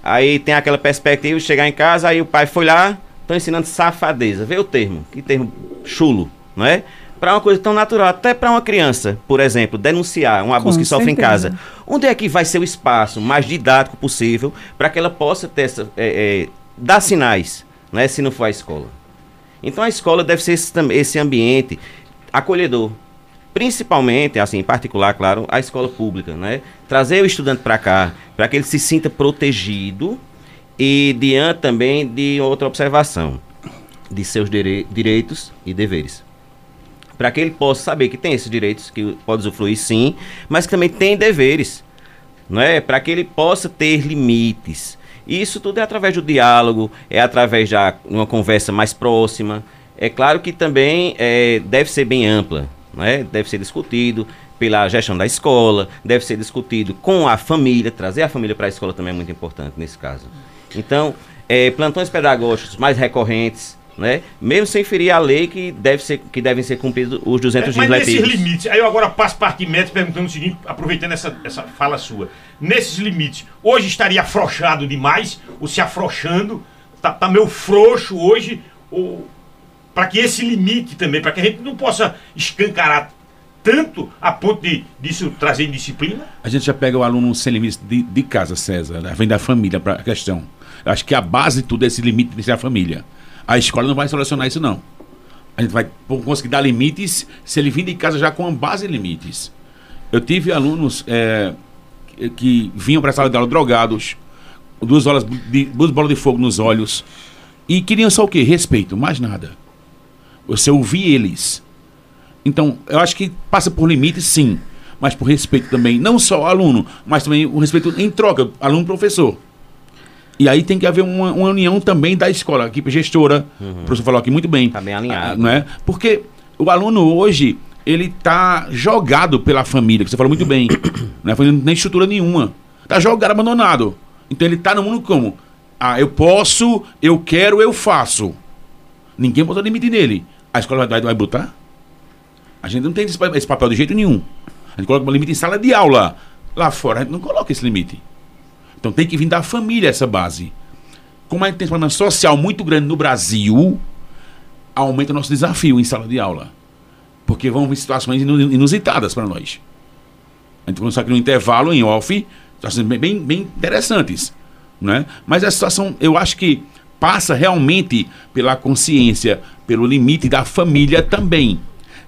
aí tem aquela perspectiva de chegar em casa, aí o pai foi lá, estão ensinando safadeza. Vê o termo, que termo chulo, não é? Para uma coisa tão natural, até para uma criança, por exemplo, denunciar um abuso Com que sofre em casa. Onde é que vai ser o espaço mais didático possível para que ela possa ter essa, é, é, dar sinais, né, se não for a escola? Então a escola deve ser esse, esse ambiente acolhedor. Principalmente, assim, em particular, claro, a escola pública, né? Trazer o estudante para cá, para que ele se sinta protegido e diante também de outra observação, de seus dire- direitos e deveres. Para que ele possa saber que tem esses direitos, que pode usufruir sim, mas que também tem deveres não é? Para que ele possa ter limites. E isso tudo é através do diálogo, é através de uma conversa mais próxima. É claro que também é, deve ser bem ampla, não é? Deve ser discutido pela gestão da escola, deve ser discutido com a família, trazer a família para a escola também é muito importante nesse caso. Então, é, plantões pedagógicos mais recorrentes, né? Mesmo sem ferir a lei que, deve ser, que devem ser cumpridos os 200 É, mas dias nesses letivos. limites, aí eu agora passo para Arquimedes perguntando o seguinte, aproveitando essa, essa fala sua. Nesses limites, hoje estaria afrouxado demais, ou se afrouxando, tá, tá meio frouxo hoje, ou para que esse limite também, para que a gente não possa escancarar tanto a ponto de disso trazer indisciplina? A gente já pega o aluno sem limites de, de casa, César, né? vem da família para a questão. Acho que a base de tudo é esse limite de ser a família. A escola não vai solucionar isso, não. A gente vai conseguir dar limites se ele vir de casa já com a base de limites. Eu tive alunos é, que, que vinham para a sala de aula drogados, duas, horas de, duas bolas de fogo nos olhos, e queriam só o quê? Respeito, mais nada. Você ouvir eles. Então, eu acho que passa por limites, sim, mas por respeito também, não só ao aluno, mas também o respeito em troca, aluno-professor. E aí tem que haver uma, uma união também da escola, a equipe gestora, o professor falou aqui muito bem. Tá bem alinhado. Ah, Não é? Porque o aluno hoje, ele tá jogado pela família, que você falou muito bem, não é fazendo nem estrutura nenhuma. Tá jogado, abandonado. Então ele tá no mundo como? Ah, eu posso, eu quero, eu faço. Ninguém botou limite nele. A escola vai, vai botar? A gente não tem esse, esse papel de jeito nenhum. A gente coloca um limite em sala de aula. Lá fora, a gente não coloca esse limite. Então tem que vir da família essa base. Como a gente tem um problema social muito grande no Brasil, aumenta o nosso desafio em sala de aula. Porque vão vir situações inu- inusitadas para nós. A gente começou aqui no intervalo, em off, situações bem, bem, bem interessantes. Né? Mas a situação, eu acho que passa realmente pela consciência, pelo limite da família também.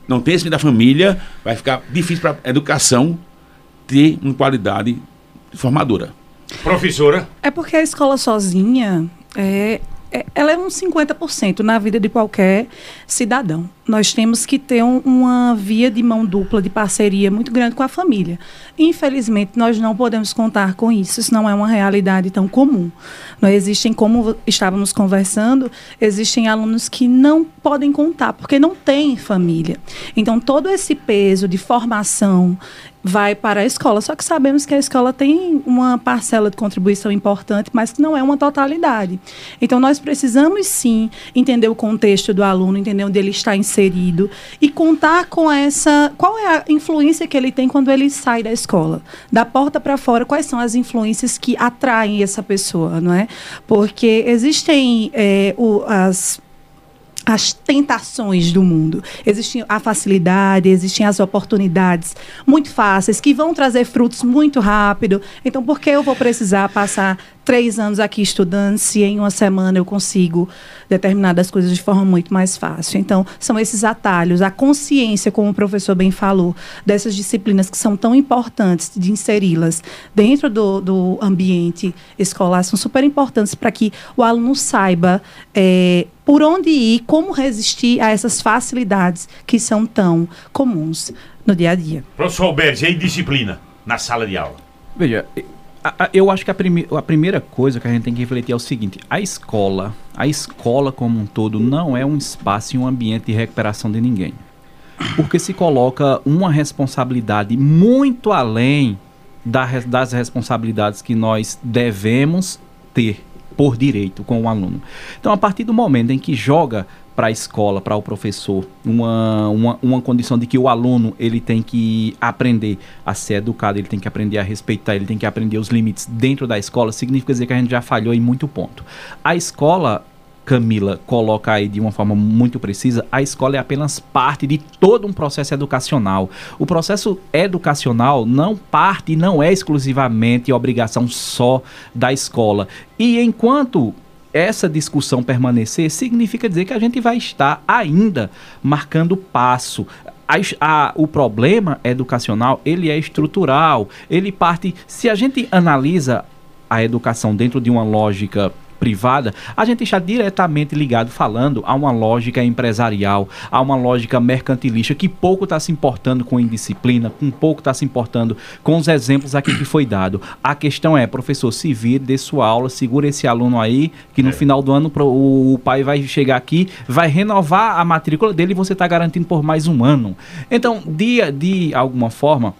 Não tem esse limite da família, vai ficar difícil para a educação ter uma qualidade formadora. Professora, É porque a escola sozinha, é, é, ela é um 50% na vida de qualquer cidadão. Nós temos que ter um, uma via de mão dupla, de parceria muito grande com a família. Infelizmente, nós não podemos contar com isso. Isso não é uma realidade tão comum. Não existem, como estávamos conversando, existem alunos que não podem contar, porque não têm família. Então, todo esse peso de formação, vai para a escola. Só que sabemos que a escola tem uma parcela de contribuição importante, mas que não é uma totalidade. Então, nós precisamos sim entender o contexto do aluno, entender onde ele está inserido e contar com essa. Qual é a influência que ele tem quando ele sai da escola? Da porta para fora, quais são as influências que atraem essa pessoa, não é? Porque existem é, o, as as tentações do mundo. Existe a facilidade, existem as oportunidades muito fáceis que vão trazer frutos muito rápido. Então, por que eu vou precisar passar três anos aqui estudando se em uma semana eu consigo determinadas coisas de forma muito mais fácil. Então, são esses atalhos, a consciência, como o professor bem falou, dessas disciplinas que são tão importantes de inseri-las dentro do, do ambiente escolar, são super importantes para que o aluno saiba é, por onde ir, como resistir a essas facilidades que são tão comuns no dia a dia. Professor Alberto, e disciplina na sala de aula? Veja, eu acho que a, prime a primeira coisa que a gente tem que refletir é o seguinte: a escola, a escola como um todo, não é um espaço e um ambiente de recuperação de ninguém. Porque se coloca uma responsabilidade muito além da, das responsabilidades que nós devemos ter por direito com o aluno. Então, a partir do momento em que joga para a escola, para o professor, uma, uma, uma condição de que o aluno ele tem que aprender a ser educado, ele tem que aprender a respeitar, ele tem que aprender os limites dentro da escola, significa dizer que a gente já falhou em muito ponto. A escola Camila coloca aí de uma forma muito precisa, a escola é apenas parte de todo um processo educacional. O processo educacional não parte não é exclusivamente obrigação só da escola. E enquanto essa discussão permanecer, significa dizer que a gente vai estar ainda marcando passo. A, a, o problema educacional ele é estrutural, ele parte. Se a gente analisa a educação dentro de uma lógica privada, a gente está diretamente ligado falando a uma lógica empresarial, a uma lógica mercantilista que pouco está se importando com indisciplina, com pouco está se importando com os exemplos aqui que foi dado. A questão é, professor, se vire, dê sua aula, segura esse aluno aí, que no é. final do ano o, pai vai chegar aqui, vai renovar a matrícula dele e você está garantindo por mais um ano. Então, de, de alguma forma,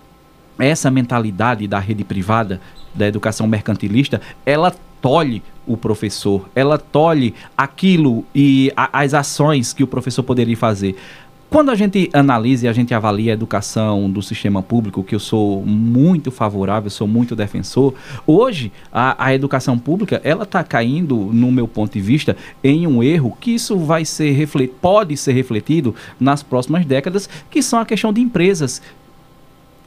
essa mentalidade da rede privada, da educação mercantilista, ela tolhe o professor, ela tolhe aquilo e a, as ações que o professor poderia fazer. Quando a gente analisa e a gente avalia a educação do sistema público, que eu sou muito favorável, sou muito defensor, hoje a, a educação pública ela está caindo, no meu ponto de vista, em um erro que isso vai ser pode ser refletido nas próximas décadas, que são a questão de empresas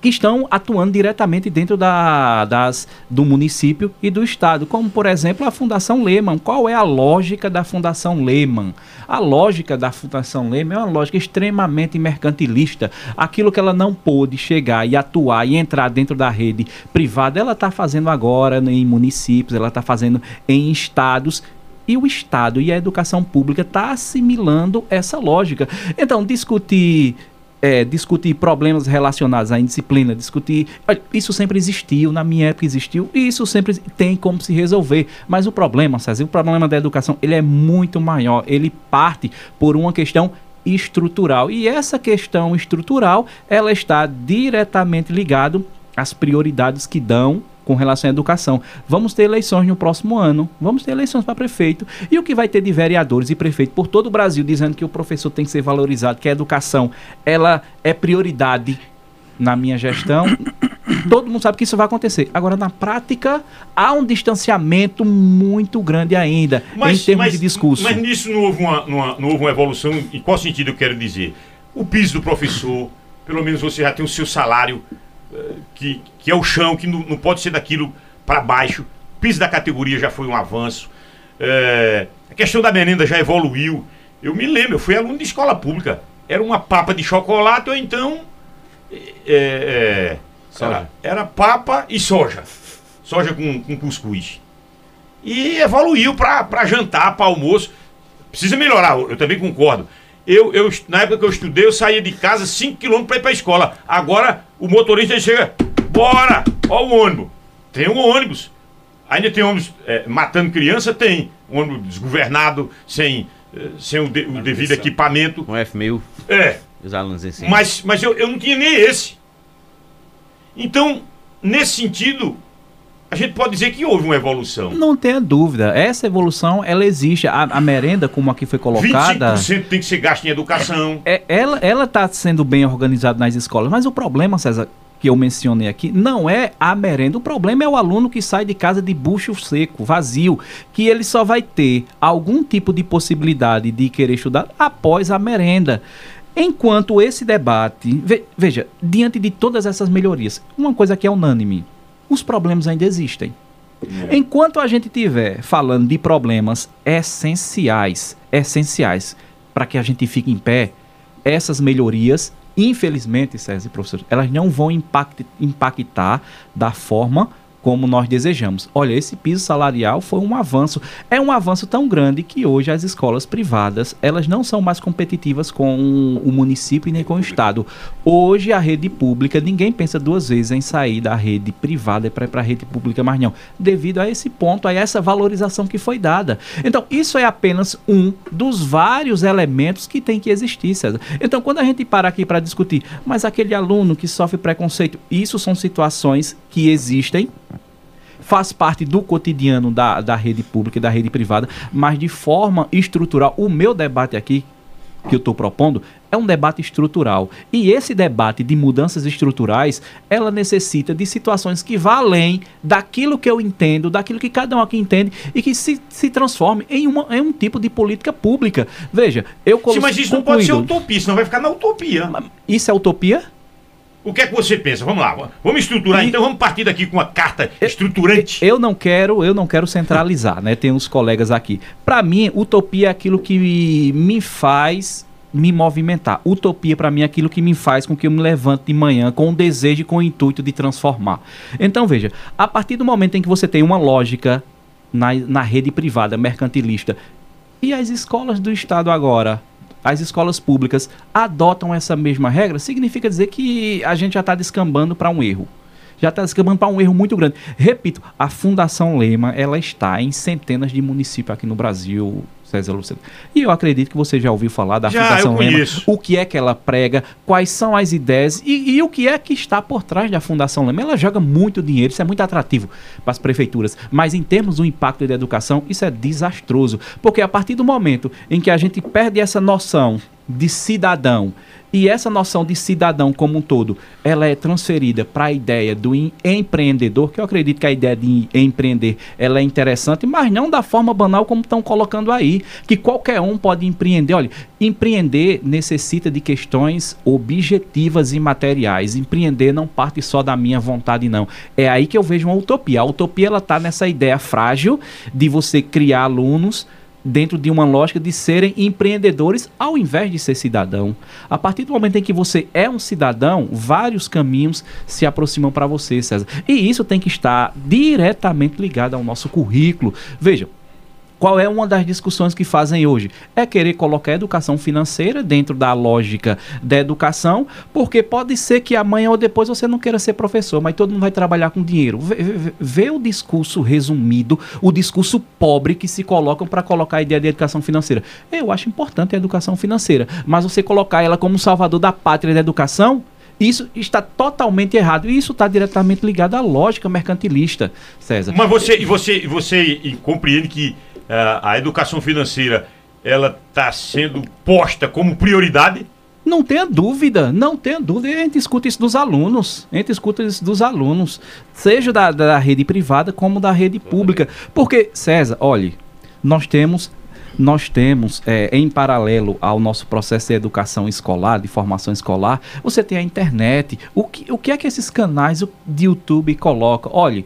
que estão atuando diretamente dentro da, das, do município e do estado, como por exemplo a Fundação Lehman. Qual é a lógica da Fundação Lehman? A lógica da Fundação Lehman é uma lógica extremamente mercantilista. Aquilo que ela não pôde chegar e atuar e entrar dentro da rede privada, ela está fazendo agora em municípios, ela está fazendo em estados e o Estado e a educação pública está assimilando essa lógica. Então, discutir é, discutir problemas relacionados à indisciplina, discutir. Isso sempre existiu, na minha época existiu, e isso sempre tem como se resolver. Mas o problema, César, o problema da educação, ele é muito maior. Ele parte por uma questão estrutural. E essa questão estrutural, ela está diretamente ligada às prioridades que dão com relação à educação. Vamos ter eleições no próximo ano, vamos ter eleições para prefeito. E o que vai ter de vereadores e prefeitos por todo o Brasil dizendo que o professor tem que ser valorizado, que a educação ela é prioridade na minha gestão. todo mundo sabe que isso vai acontecer. Agora, na prática, há um distanciamento muito grande ainda mas, em termos mas, de discurso. Mas nisso não houve, uma, uma, não houve uma evolução. Em qual sentido eu quero dizer? O piso do professor, pelo menos você já tem o seu salário que, que é o chão, que não, não pode ser daquilo para baixo. O piso da categoria já foi um avanço. É, a questão da merenda já evoluiu. Eu me lembro, eu fui aluno de escola pública. Era uma papa de chocolate ou então. É, é, era, era, papa e soja. Soja com, com cuscuz. e evoluiu para jantar, para almoço. Precisa melhorar, eu também concordo. Eu, eu, na época que eu estudei, eu saía de casa 5 km para ir para a escola. Agora, o motorista chega, bora, ó o ônibus. Tem um ônibus. Ainda tem ônibus é, matando criança? Tem. Um ônibus desgovernado, sem, eh, sem o, de- o devido equipamento. Com F1000, É, os alunos cima. mas, mas eu, eu não tinha nem esse. Então, nesse sentido, a gente pode dizer que houve uma evolução. Não tenha dúvida. Essa evolução, ela existe. A, a merenda, como aqui foi colocada... 25% tem que ser gasto em educação. É, ela ela está sendo bem organizada nas escolas, mas o problema, César, que eu mencionei aqui, não é a merenda. O problema é o aluno que sai de casa de bucho seco, vazio, que ele só vai ter algum tipo de possibilidade de querer estudar após a merenda. Enquanto esse debate, ve- veja, diante de todas essas melhorias, uma coisa que é unânime, os problemas ainda existem. Enquanto a gente estiver falando de problemas essenciais, essenciais, para que a gente fique em pé, essas melhorias, infelizmente, César e professores, elas não vão impact- impactar da forma como nós desejamos. Olha, esse piso salarial foi um avanço. É um avanço tão grande que hoje as escolas privadas, elas não são mais competitivas com o município e nem com o estado. Hoje a rede pública, ninguém pensa duas vezes em sair da rede privada para a rede pública, mas não, devido a esse ponto, a essa valorização que foi dada. Então, isso é apenas um dos vários elementos que tem que existir, César. Então, quando a gente para aqui para discutir, mas aquele aluno que sofre preconceito, isso são situações que existem, faz parte do cotidiano da, da rede pública e da rede privada, mas de forma estrutural. O meu debate aqui, que eu estou propondo, é um debate estrutural. E esse debate de mudanças estruturais, ela necessita de situações que vá além daquilo que eu entendo, daquilo que cada um aqui entende, e que se, se transforme em, uma, em um tipo de política pública. Veja, eu Sim, colo- mas isso não pode ser utopia, senão vai ficar na utopia. Isso é utopia? O que é que você pensa? Vamos lá, vamos estruturar. E- Então vamos partir daqui com uma carta estruturante. Eu não quero, eu não quero centralizar, né? Tem uns colegas aqui. Para mim, utopia é aquilo que me faz me movimentar. Utopia para mim é aquilo que me faz com que eu me levante de manhã com o desejo e com o intuito de transformar. Então veja, a partir do momento em que você tem uma lógica na, na rede privada mercantilista e as escolas do estado agora as escolas públicas adotam essa mesma regra, significa dizer que a gente já está descambando para um erro. Já está descambando para um erro muito grande. Repito, a Fundação Lema ela está em centenas de municípios aqui no Brasil, César Luciano. E eu acredito que você já ouviu falar da Já, Fundação Lema, o que é que ela prega, quais são as ideias? E, e o que é que está por trás da Fundação Lema. Ela joga muito dinheiro, isso é muito atrativo para as prefeituras, mas em termos do impacto da educação, isso é desastroso, porque a partir do momento em que a gente perde essa noção de cidadão e essa noção de cidadão como um todo, ela é transferida para a ideia do em- empreendedor, que eu acredito que a ideia de empreender ela é interessante, mas não da forma banal como estão colocando aí, que qualquer um pode empreender. Olha, empreender necessita de questões objetivas e materiais. Empreender não parte só da minha vontade, não. É aí que eu vejo uma utopia. A utopia ela está nessa ideia frágil de você criar alunos dentro de uma lógica de serem empreendedores ao invés de ser cidadão. A partir do momento em que você é um cidadão, vários caminhos se aproximam para você, César. E isso tem que estar diretamente ligado ao nosso currículo. Veja, qual é uma das discussões que fazem hoje? É querer colocar a educação financeira dentro da lógica da educação, porque pode ser que amanhã ou depois você não queira ser professor, mas todo mundo vai trabalhar com dinheiro. Vê, vê- vê o discurso resumido, o discurso pobre que se colocam para colocar a ideia de educação financeira. Eu acho importante a educação financeira, mas você colocar ela como salvador da pátria da educação, isso está totalmente errado. E isso está diretamente ligado à lógica mercantilista, César. Mas você, você, você compreende que a educação financeira ela está sendo posta como prioridade? Não tenha dúvida, não tenha dúvida. A gente escuta isso dos alunos, a gente escuta isso dos alunos, seja da, da rede privada como da rede pública. Porque, César, olhe, nós temos, nós temos é, em paralelo ao nosso processo de educação escolar, de formação escolar, você tem a internet. O que, o que é que esses canais de YouTube colocam? Olhe,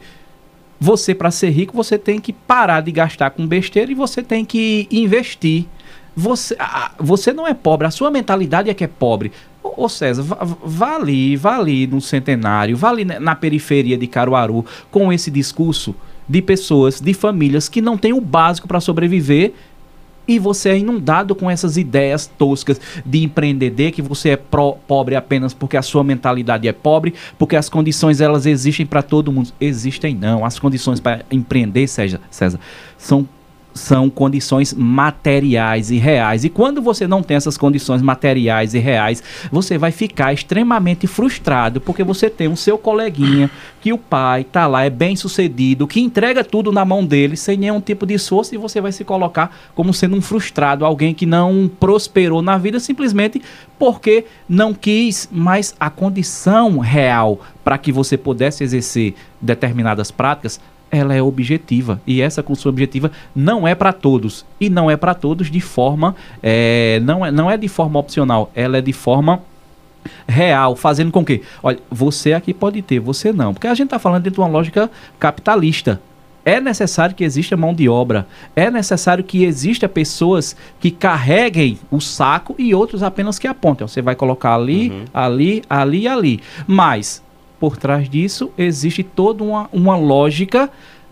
você para ser rico você tem que parar de gastar com besteira e você tem que investir. Você, você não é pobre, a sua mentalidade é que é pobre. Ô, César, vá, ali, vá ali no centenário, vá ali na periferia de Caruaru com esse discurso de pessoas, de famílias que não têm o básico para sobreviver e você é inundado com essas ideias toscas de empreender, que você é pro- pobre apenas porque a sua mentalidade é pobre, porque as condições elas existem para todo mundo. Existem não. As condições para empreender, César, César, são são condições materiais e reais. E quando você não tem essas condições materiais e reais, você vai ficar extremamente frustrado, porque você tem o seu coleguinha, que o pai tá lá, é bem sucedido, que entrega tudo na mão dele, sem nenhum tipo de esforço, e você vai se colocar como sendo um frustrado, alguém que não prosperou na vida simplesmente porque não quis mais a condição real para que você pudesse exercer determinadas práticas ela é objetiva. E essa condição objetiva não é para todos. E não é para todos de forma é, não é não é de forma opcional. Ela é de forma real. Fazendo com que olha você aqui pode ter você não. Porque a gente está falando dentro de uma lógica capitalista. É necessário que exista mão de obra. É necessário que exista pessoas que carreguem o saco e outros apenas que apontem. Você vai colocar ali ali ali e ali. Mas por trás disso existe toda uma, uma lógica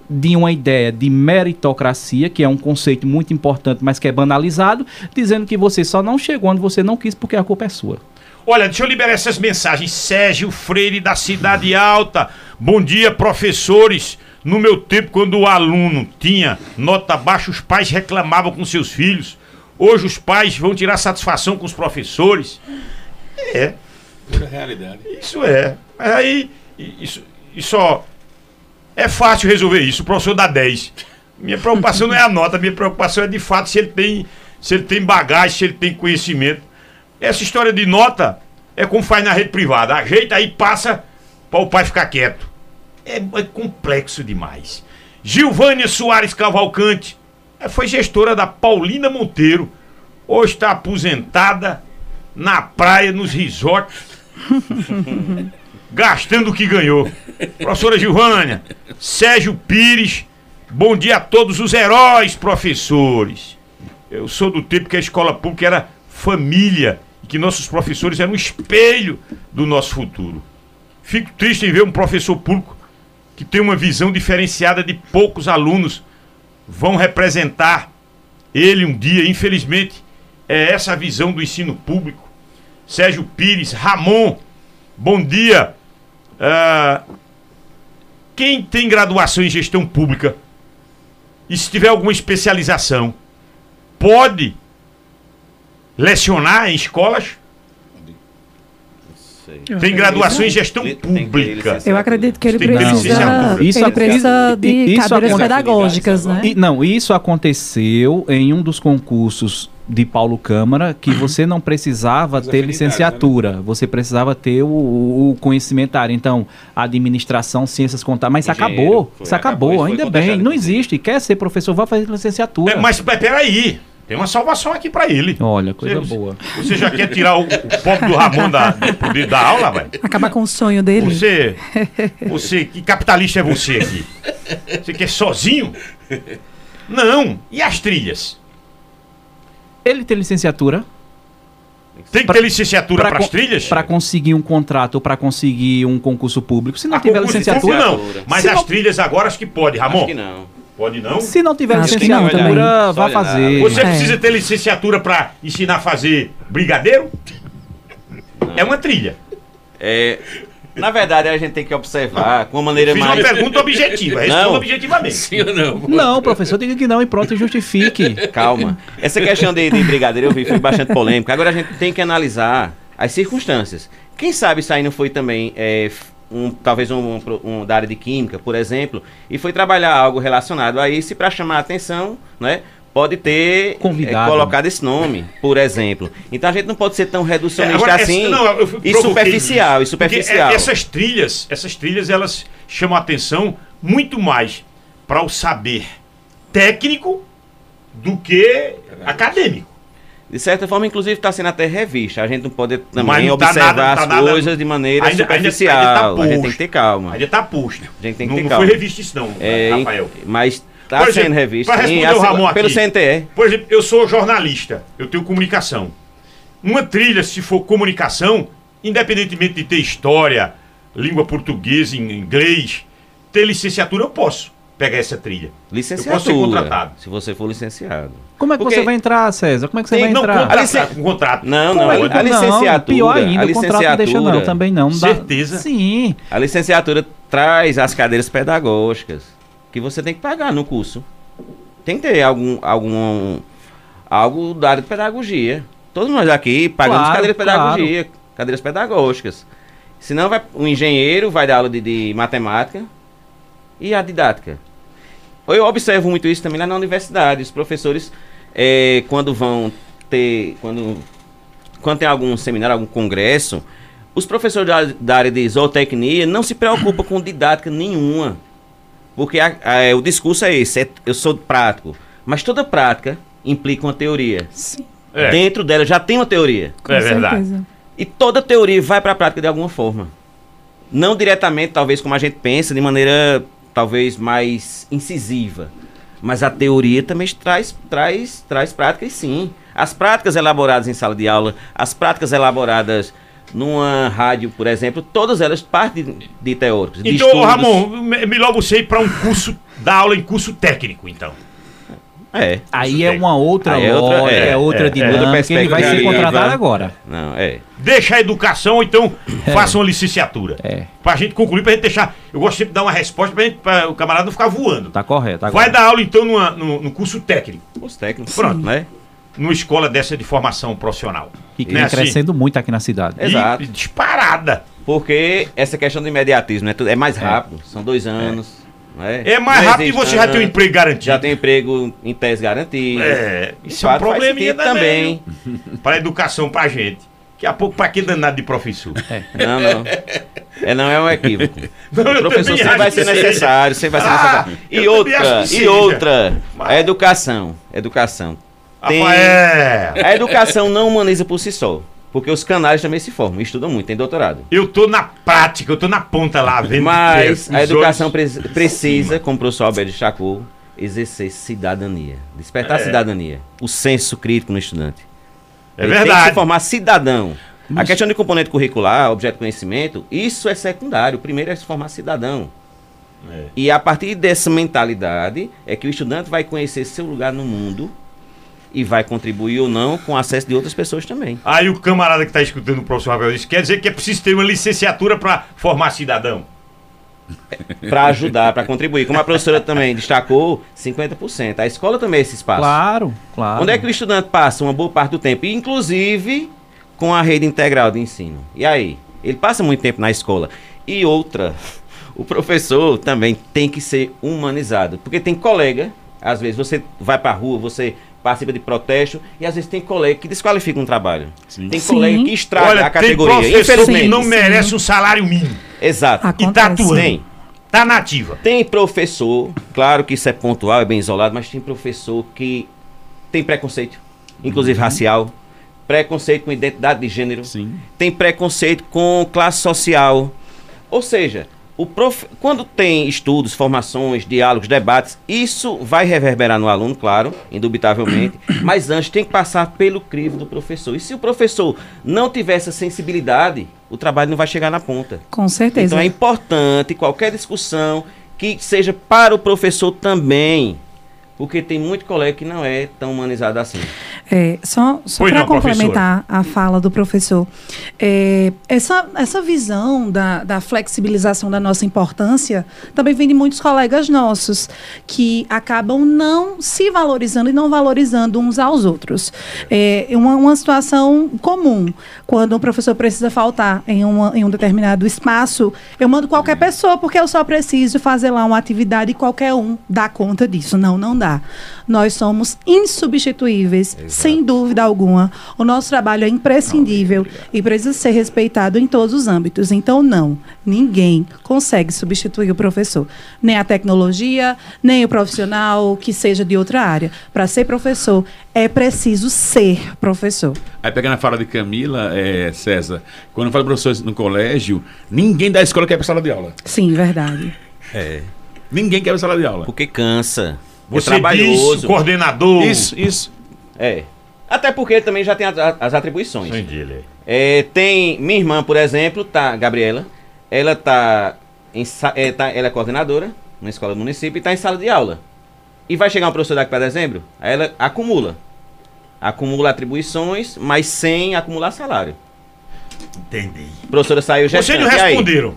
de uma ideia de meritocracia, que é um conceito muito importante, mas que é banalizado, dizendo que você só não chegou onde você não quis porque a culpa é sua. Olha, deixa eu liberar essas mensagens. Sérgio Freire da Cidade Alta. Bom dia, professores. No meu tempo, quando o aluno tinha nota baixa, os pais reclamavam com seus filhos. Hoje os pais vão tirar satisfação com os professores. É, Pura realidade. isso é. Mas aí, isso, isso ó, é fácil resolver isso. O professor dá 10. Minha preocupação não é a nota, minha preocupação é de fato se ele tem, se ele tem bagagem, se ele tem conhecimento. Essa história de nota é como faz na rede privada. Ajeita aí, passa para o pai ficar quieto. É, é complexo demais. Gilvânia Soares Cavalcante foi gestora da Paulina Monteiro. Hoje está aposentada na praia, nos resorts, gastando o que ganhou. Professora Gilvânia, Sérgio Pires, bom dia a todos os heróis professores. Eu sou do tempo que a escola pública era família e que nossos professores eram um espelho do nosso futuro. Fico triste em ver um professor público que tem uma visão diferenciada de poucos alunos vão representar ele um dia, infelizmente, é essa a visão do ensino público. Sérgio Pires, Ramon, bom dia. Ah, quem tem graduação em gestão pública e se tiver alguma especialização, pode lecionar em escolas? Tem graduação em gestão pública. licenciatura. Eu acredito que ele Tem precisa. Isso ele precisa de isso cadeiras pedagógicas, né? E, não, isso aconteceu em um dos concursos de Paulo Câmara, que você não precisava As ter afinidades, licenciatura, você precisava ter o, o conhecimento da área. Então, administração, ciências contábeis, mas isso Engenheiro, acabou, foi, isso acabou, acabou, ainda bem, não existe. Quer ser professor, vai fazer licenciatura. É, mas peraí, tem uma salvação aqui pra ele. Olha, coisa Você- boa. Você já quer tirar o, o pobre do Ramon da, do da aula, velho? Acabar com o sonho dele. Você, você, que capitalista é você aqui? Você quer sozinho? Não. E as trilhas? Ele tem licenciatura Tem que Pra- ter licenciatura para as trilhas? pra conseguir um contrato ou para conseguir um concurso público. Se não A tiver concurso de licenciatura, concurso não. Mas Se as não- trilhas agora acho que pode, Ramon. Acho que não. Pode não? se não tiver Acho que não licenciatura, vá fazer. Você É. precisa ter licenciatura para ensinar a fazer brigadeiro? É uma trilha. É, na verdade, a gente tem que observar com uma maneira Fiz mais. uma pergunta objetiva. Responda Não. objetivamente. Sim ou não? Não, professor, diga que não e pronto, justifique. Calma. Essa questão de, de brigadeiro eu vi foi bastante polêmica. Agora a gente tem que analisar as circunstâncias. Quem sabe isso aí não foi também é, um, talvez um, um- um da área de química, por exemplo, e foi trabalhar algo relacionado a isso para chamar a atenção, né? Pode ter Convidado. é, colocado esse nome, por exemplo. Então a gente não pode ser tão reducionista Agora, essa- assim não, eu e superficial, e. Porque, superficial. é, essas trilhas, essas trilhas, elas chamam a atenção muito mais para o saber técnico do que acadêmico. De certa forma, inclusive, está sendo até revista. A gente não pode Mas também não tá observar nada- tá as nada- coisas de maneira Ainda- ainda- superficial. ainda tá a gente tem que ter calma. Ainda está posto. A gente tem que não, ter não calma. foi revista isso não, É, Rafael. mas está Por exemplo, sendo revista. pra sim, responder o assim, Ramon pelo aqui. CNTE. Por exemplo, eu sou jornalista, eu tenho comunicação. Uma trilha, se for comunicação, independentemente de ter história, língua portuguesa, inglês, ter licenciatura, eu posso. pegar essa trilha? Licenciatura. Eu posso ser contratado. Se você for licenciado. Como é que Porque- você vai entrar, César? Como é que você Tem- vai Não, entrar? contrato, licen- um contrato. Não, não. A, Pode. a licenciatura. pior ainda, a o contrato não deixa não, licenciatura- também não. Dá- Certeza? Sim. A licenciatura traz as cadeiras pedagógicas que você tem que pagar no curso. Tem que ter algum, algum algo da área de pedagogia. Todos nós aqui pagamos Claro, cadeiras de pedagogia, cadeiras pedagógicas. Senão vai, o engenheiro vai dar aula de, de matemática e a didática. Eu observo muito isso também lá na universidade. Os professores, eh, quando vão ter. Quando, quando tem algum seminário, algum congresso, os professores da, da área de zootecnia não se preocupam com didática nenhuma. Porque a- a- o discurso é esse: é- eu sou prático. Mas toda prática implica uma teoria. Sim, É, Dentro dela já tem uma teoria. com É verdade. certeza. E toda teoria vai para a prática de alguma forma. Não diretamente, talvez, como a gente pensa, de maneira talvez mais incisiva. Mas a teoria também traz, traz, traz práticas, sim. As práticas elaboradas em sala de aula, as práticas elaboradas numa rádio, por exemplo, todas elas partem de, de teóricos. de Então, estudos. Ramon, me- melhor você ir para um curso, dar aula em curso técnico, então. É. Aí é uma outra Aí é outra- lógica, é, é, outra é, é. dinâmica. Outra ele vai ser contratado agora. Não, é. Deixa a educação, ou então faça uma licenciatura. É. Pra gente concluir, pra gente deixar. Eu gosto sempre de dar uma resposta pra, gente, pra o camarada não ficar voando. Tá correto. Vai Agora. dar aula, então, numa- no, no curso técnico, Os técnicos. Pronto. né? Numa escola dessa de formação profissional. Que Né, vem assim? crescendo muito aqui na cidade. É. Exato. E, disparada. Porque essa questão do imediatismo né, tudo- é mais rápido. São dois anos. né? É mais Não rápido e você já tem um emprego garantido. Já tem um emprego em tese garantido. É, isso é um probleminha também. também. Para educação pra gente. Daqui a pouco, pra que danado de professor? Não, não. É, não é um equívoco. Não, O professor sempre vai ser necessário, sempre vai ser Ah, necessário. E outra, e seja. outra, Mas- a educação. Educação. Tem- Rafael, A educação não humaniza por si só. Porque os canais também se formam, estudam muito, tem doutorado. eu tô na prática, eu tô na ponta lá, vendo. Mas é, a educação pre- precisa, como o professor Alberto destacou, exercer cidadania. Despertar É. a cidadania. O senso crítico no estudante. É Ele Tem que verdade. se formar cidadão. A questão de componente curricular, objeto de conhecimento, isso é secundário. O primeiro é se formar cidadão. É. E a partir dessa mentalidade é que o estudante vai conhecer seu lugar no mundo e vai contribuir ou não com o acesso de outras pessoas também. Aí o camarada que tá escutando o professor Rafael disse, quer dizer que é preciso ter uma licenciatura pra formar cidadão. Para ajudar, para contribuir. Como a professora também destacou, 50%. A escola também é esse espaço. Claro, claro. Onde é que o estudante passa uma boa parte do tempo? Inclusive com a rede integral de ensino. E aí? Ele passa muito tempo na escola. E outra, o professor também tem que ser humanizado. Porque tem colega, às vezes você vai pra rua, você participa de protesto, e às vezes tem colega que desqualifica um trabalho. Tem Sim. colega que estraga Olha, a tem categoria. professor que Infelizmente. não merece um salário mínimo. Exato. E tá Acontece. atuando. Tem. Tá nativa. Tem professor, claro que isso é pontual, é bem isolado, mas tem professor que tem preconceito, inclusive racial, preconceito com identidade de gênero, Sim. tem preconceito com classe social. Ou seja, prof... quando tem estudos, formações, diálogos, debates, isso vai reverberar no aluno, claro, indubitavelmente, mas antes tem que passar pelo crivo do professor. E se o professor não tiver essa sensibilidade, o trabalho não vai chegar na ponta. Com certeza. Então é importante qualquer discussão que seja para o professor também. Porque tem muito colega que não é tão humanizado assim. É, só só para não, professora. complementar a fala do professor, é, essa, essa visão da, da flexibilização da nossa importância também vem de muitos colegas nossos que acabam não se valorizando e não valorizando uns aos outros. É uma, uma situação comum, quando um professor precisa faltar em, uma, em um determinado espaço, eu mando qualquer pessoa porque eu só preciso fazer lá uma atividade e qualquer um dá conta disso. Não, não dá. Nós somos insubstituíveis, sem dúvida alguma. O nosso trabalho é imprescindível e precisa ser respeitado em todos os âmbitos. Então, não, ninguém consegue substituir o professor. Nem a tecnologia, nem o profissional que seja de outra área. Para ser professor, é preciso ser professor. Aí pegando a fala de Camila, é, César, quando eu falo professores no colégio, ninguém da escola quer ir pra sala de aula. Sim, verdade. É. Ninguém quer ir pra sala de aula. Porque cansa. Você é trabalhoso. diz, coordenador. Isso, isso. É. Até porque ele também já tem as, as atribuições. Entendi, ele. É, tem minha irmã, por exemplo, tá, Gabriela. Ela tá, em, é, tá- ela é coordenadora numa escola do município e está em sala de aula. E vai chegar um professor daqui para dezembro, aí ela acumula. Acumula atribuições, mas sem acumular salário. Entendi. A professora saiu já. Vocês não responderam.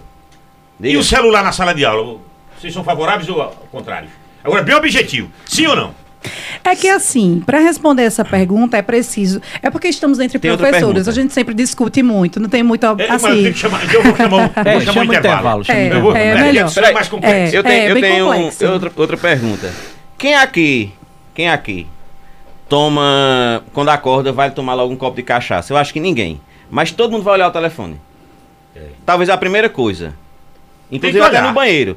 E Diga. o celular na sala de aula? Vocês são favoráveis ou ao contrário? Agora, bem objetivo. Sim ou não? É que assim, para responder essa pergunta é preciso. É porque estamos entre Tem professores, a gente sempre discute muito, não tem muito. É, mas eu assim, tenho que chamar. Eu vou chamar, um- vou É, chamar chama um o intervalo. intervalo, chama o É, Eu vou, é é, melhor. isso é mais complexo. Eu tenho, É, eu tenho um- outra, outra pergunta. Quem aqui, quem aqui toma, quando acorda, vai tomar logo um copo de cachaça? Eu acho que ninguém. Mas todo mundo vai olhar o telefone. Talvez a primeira coisa. Inclusive até no banheiro.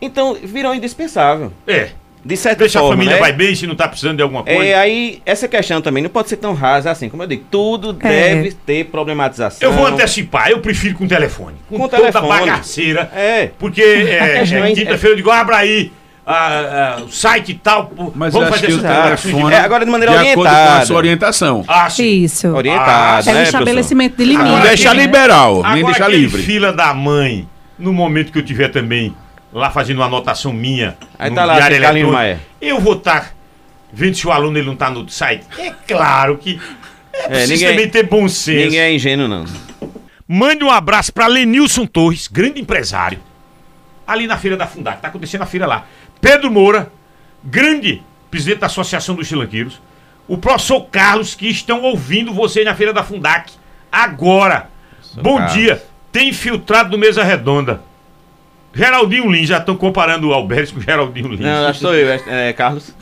Então, virou indispensável. É. De certa Deixa a forma, família né? vai bem se não tá precisando de alguma coisa. É, aí, essa questão também não pode ser tão rasa assim. Como eu digo, tudo É. deve ter problematização. Eu vou antecipar, eu prefiro com telefone. Com, Com toda telefone. bagaceira. É. Porque é, é, é- quinta-feira eu digo, abra aí o site e tal. Mas vamos fazer que o essa declaração de telefone, É, agora de maneira de acordo com a orientada. sua orientação. Ah, sim. Isso. Orientado, Ah, É né, um professor? estabelecimento de Não limite. deixa aquele- liberal, nem Agora, deixa aquele livre. fila da mãe, no momento que eu tiver também lá fazendo uma anotação minha, Aí no tá lá, diário seu Carlinhos eletrônico, eu vou estar vendo se o aluno ele não tá no site. É claro que é, preciso ninguém- também ter bom senso. Ninguém é ingênuo, não. Mande um abraço para Lenilson Torres, grande empresário, ali na feira da Fundac. Tá acontecendo a feira lá. Pedro Moura, grande presidente da Associação dos Chilanqueiros. O professor Carlos, que estão ouvindo você na feira da Fundac agora. Bom Carlos. dia. Tem infiltrado no Mesa Redonda. Geraldinho Lins, já estão comparando o Alberto com o Geraldinho Lins. Não, acho que sou eu, é, é, Carlos.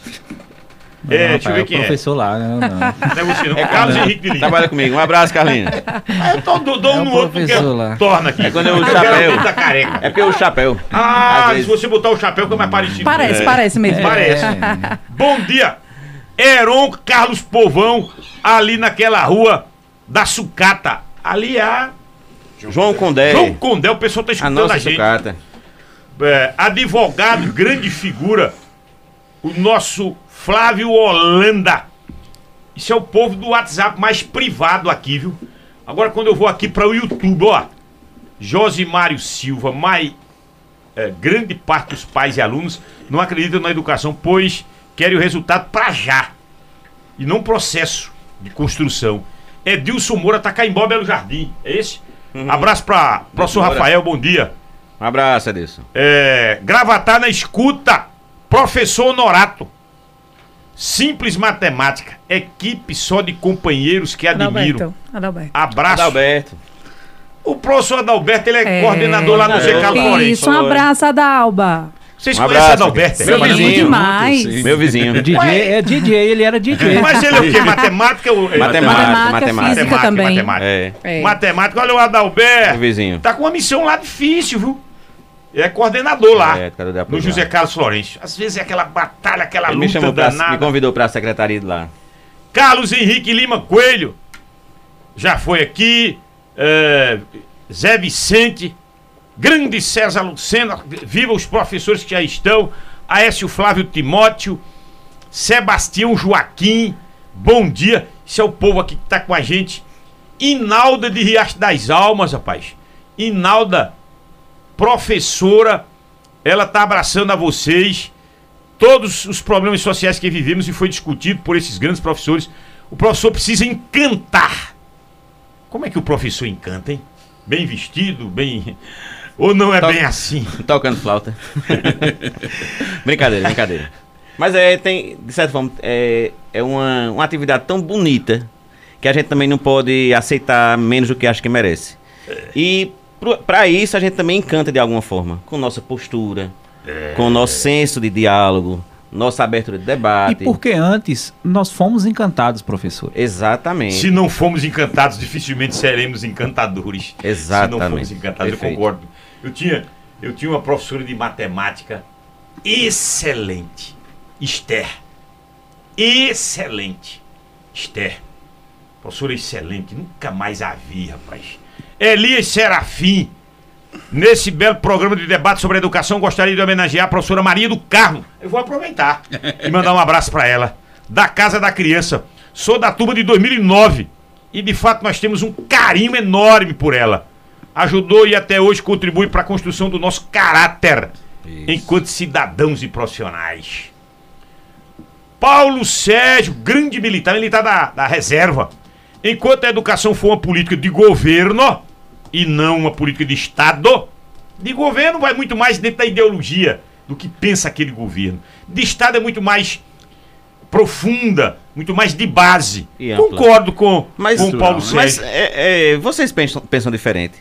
É, Não, deixa eu ver rapaz, quem o é. professor lá, não, não. Não é você, não. É Carlos Henrique de Lins. Trabalha comigo. Um abraço, Carlinhos. Ah, eu tô, dou, dou É um no outro porque lá. torna aqui. É quando eu o chapéu. Tá careca. É porque o chapéu. Ah, Às se vezes- você botar o chapéu fica mais parecido. Parece, É. parece mesmo. Parece. Bom dia. Heron Carlos Povão, ali naquela rua da Sucata. Ali é a João Condé. João Condé, o pessoal tá A escutando a, nossa gente. sucata. É, advogado, grande figura, o nosso Flávio Holanda. Isso é o povo do WhatsApp mais privado aqui, viu? Agora quando eu vou aqui para o YouTube, ó. Josimário Silva, mais é, grande parte dos pais e alunos não acreditam na educação, pois querem o resultado para já. E não processo de construção. Edilson Moura tá cá em Belo Jardim. É esse? Abraço para professor Moura. Rafael, bom dia. Um abraço, Edilson. É, gravatar na escuta, professor Honorato. Simples matemática, equipe só de companheiros que admiro. Adalberto. Adalberto. Abraço. Adalberto. O professor Adalberto, ele é, É. coordenador lá no Carlos Lourenço. Isso, um abraço, Adalba. Vocês Um conhecem abraço. Adalberto? Meu vizinho. Demais. Meu vizinho. DJ, é DJ, ele era DJ. Mas ele é o quê? Matemática? Matemática, Matemática, matemática. física também. Matemática. É. É. Matemática, olha o Adalberto. Meu vizinho. Tá com uma missão lá difícil, viu? É coordenador lá. É, no? José Carlos Florencio. Às vezes é aquela batalha, aquela Ele me luta chamou pra, danada. me convidou pra secretaria de lá. Carlos Henrique Lima Coelho, já foi aqui. é, Zé Vicente, grande César Lucena, viva os professores que já estão. Aécio Flávio Timóteo, Sebastião Joaquim, bom dia. Esse é o povo aqui que tá com a gente. Inalda de Riacho das Almas, rapaz. Inalda, professora, ela tá abraçando a vocês todos os problemas sociais que vivemos e foi discutido por esses grandes professores. O professor precisa encantar. Como é que o professor encanta, hein? Bem vestido, bem. Ou não é bem assim? Tocando flauta. brincadeira, brincadeira. Mas é, tem, de certa forma, é, é uma, uma atividade tão bonita que a gente também não pode aceitar menos do que acha que merece. E pra isso a gente também encanta de alguma forma, com nossa postura, com o nosso senso de diálogo, nossa abertura de E debate. porque antes nós fomos encantados, professor. Exatamente. Se não fomos encantados, dificilmente seremos encantadores. Se não Exatamente. fomos encantados, eu Perfeito. concordo. Eu tinha, eu tinha uma professora de matemática excelente. Esther. Excelente. Esther. Professora excelente. Nunca mais a vi, rapaz. Elias Serafim. Nesse belo programa de debate sobre educação, gostaria de homenagear a professora Maria do Carmo. Eu vou aproveitar e mandar um abraço para ela. Da Casa da Criança. Sou da turma de 2009 e de fato nós temos um carinho enorme por ela. Ajudou e até hoje contribui para a construção do nosso caráter. enquanto cidadãos e profissionais. Paulo Sérgio, grande militar, militar da, da reserva. Enquanto a educação for uma política de governo e não uma política de Estado, de governo vai muito mais dentro da ideologia do que pensa aquele governo. De Estado é muito mais profunda, muito mais de base. E. Concordo com, Mas, com o Paulo Sérgio. mas é, é, vocês pensam, pensam diferente.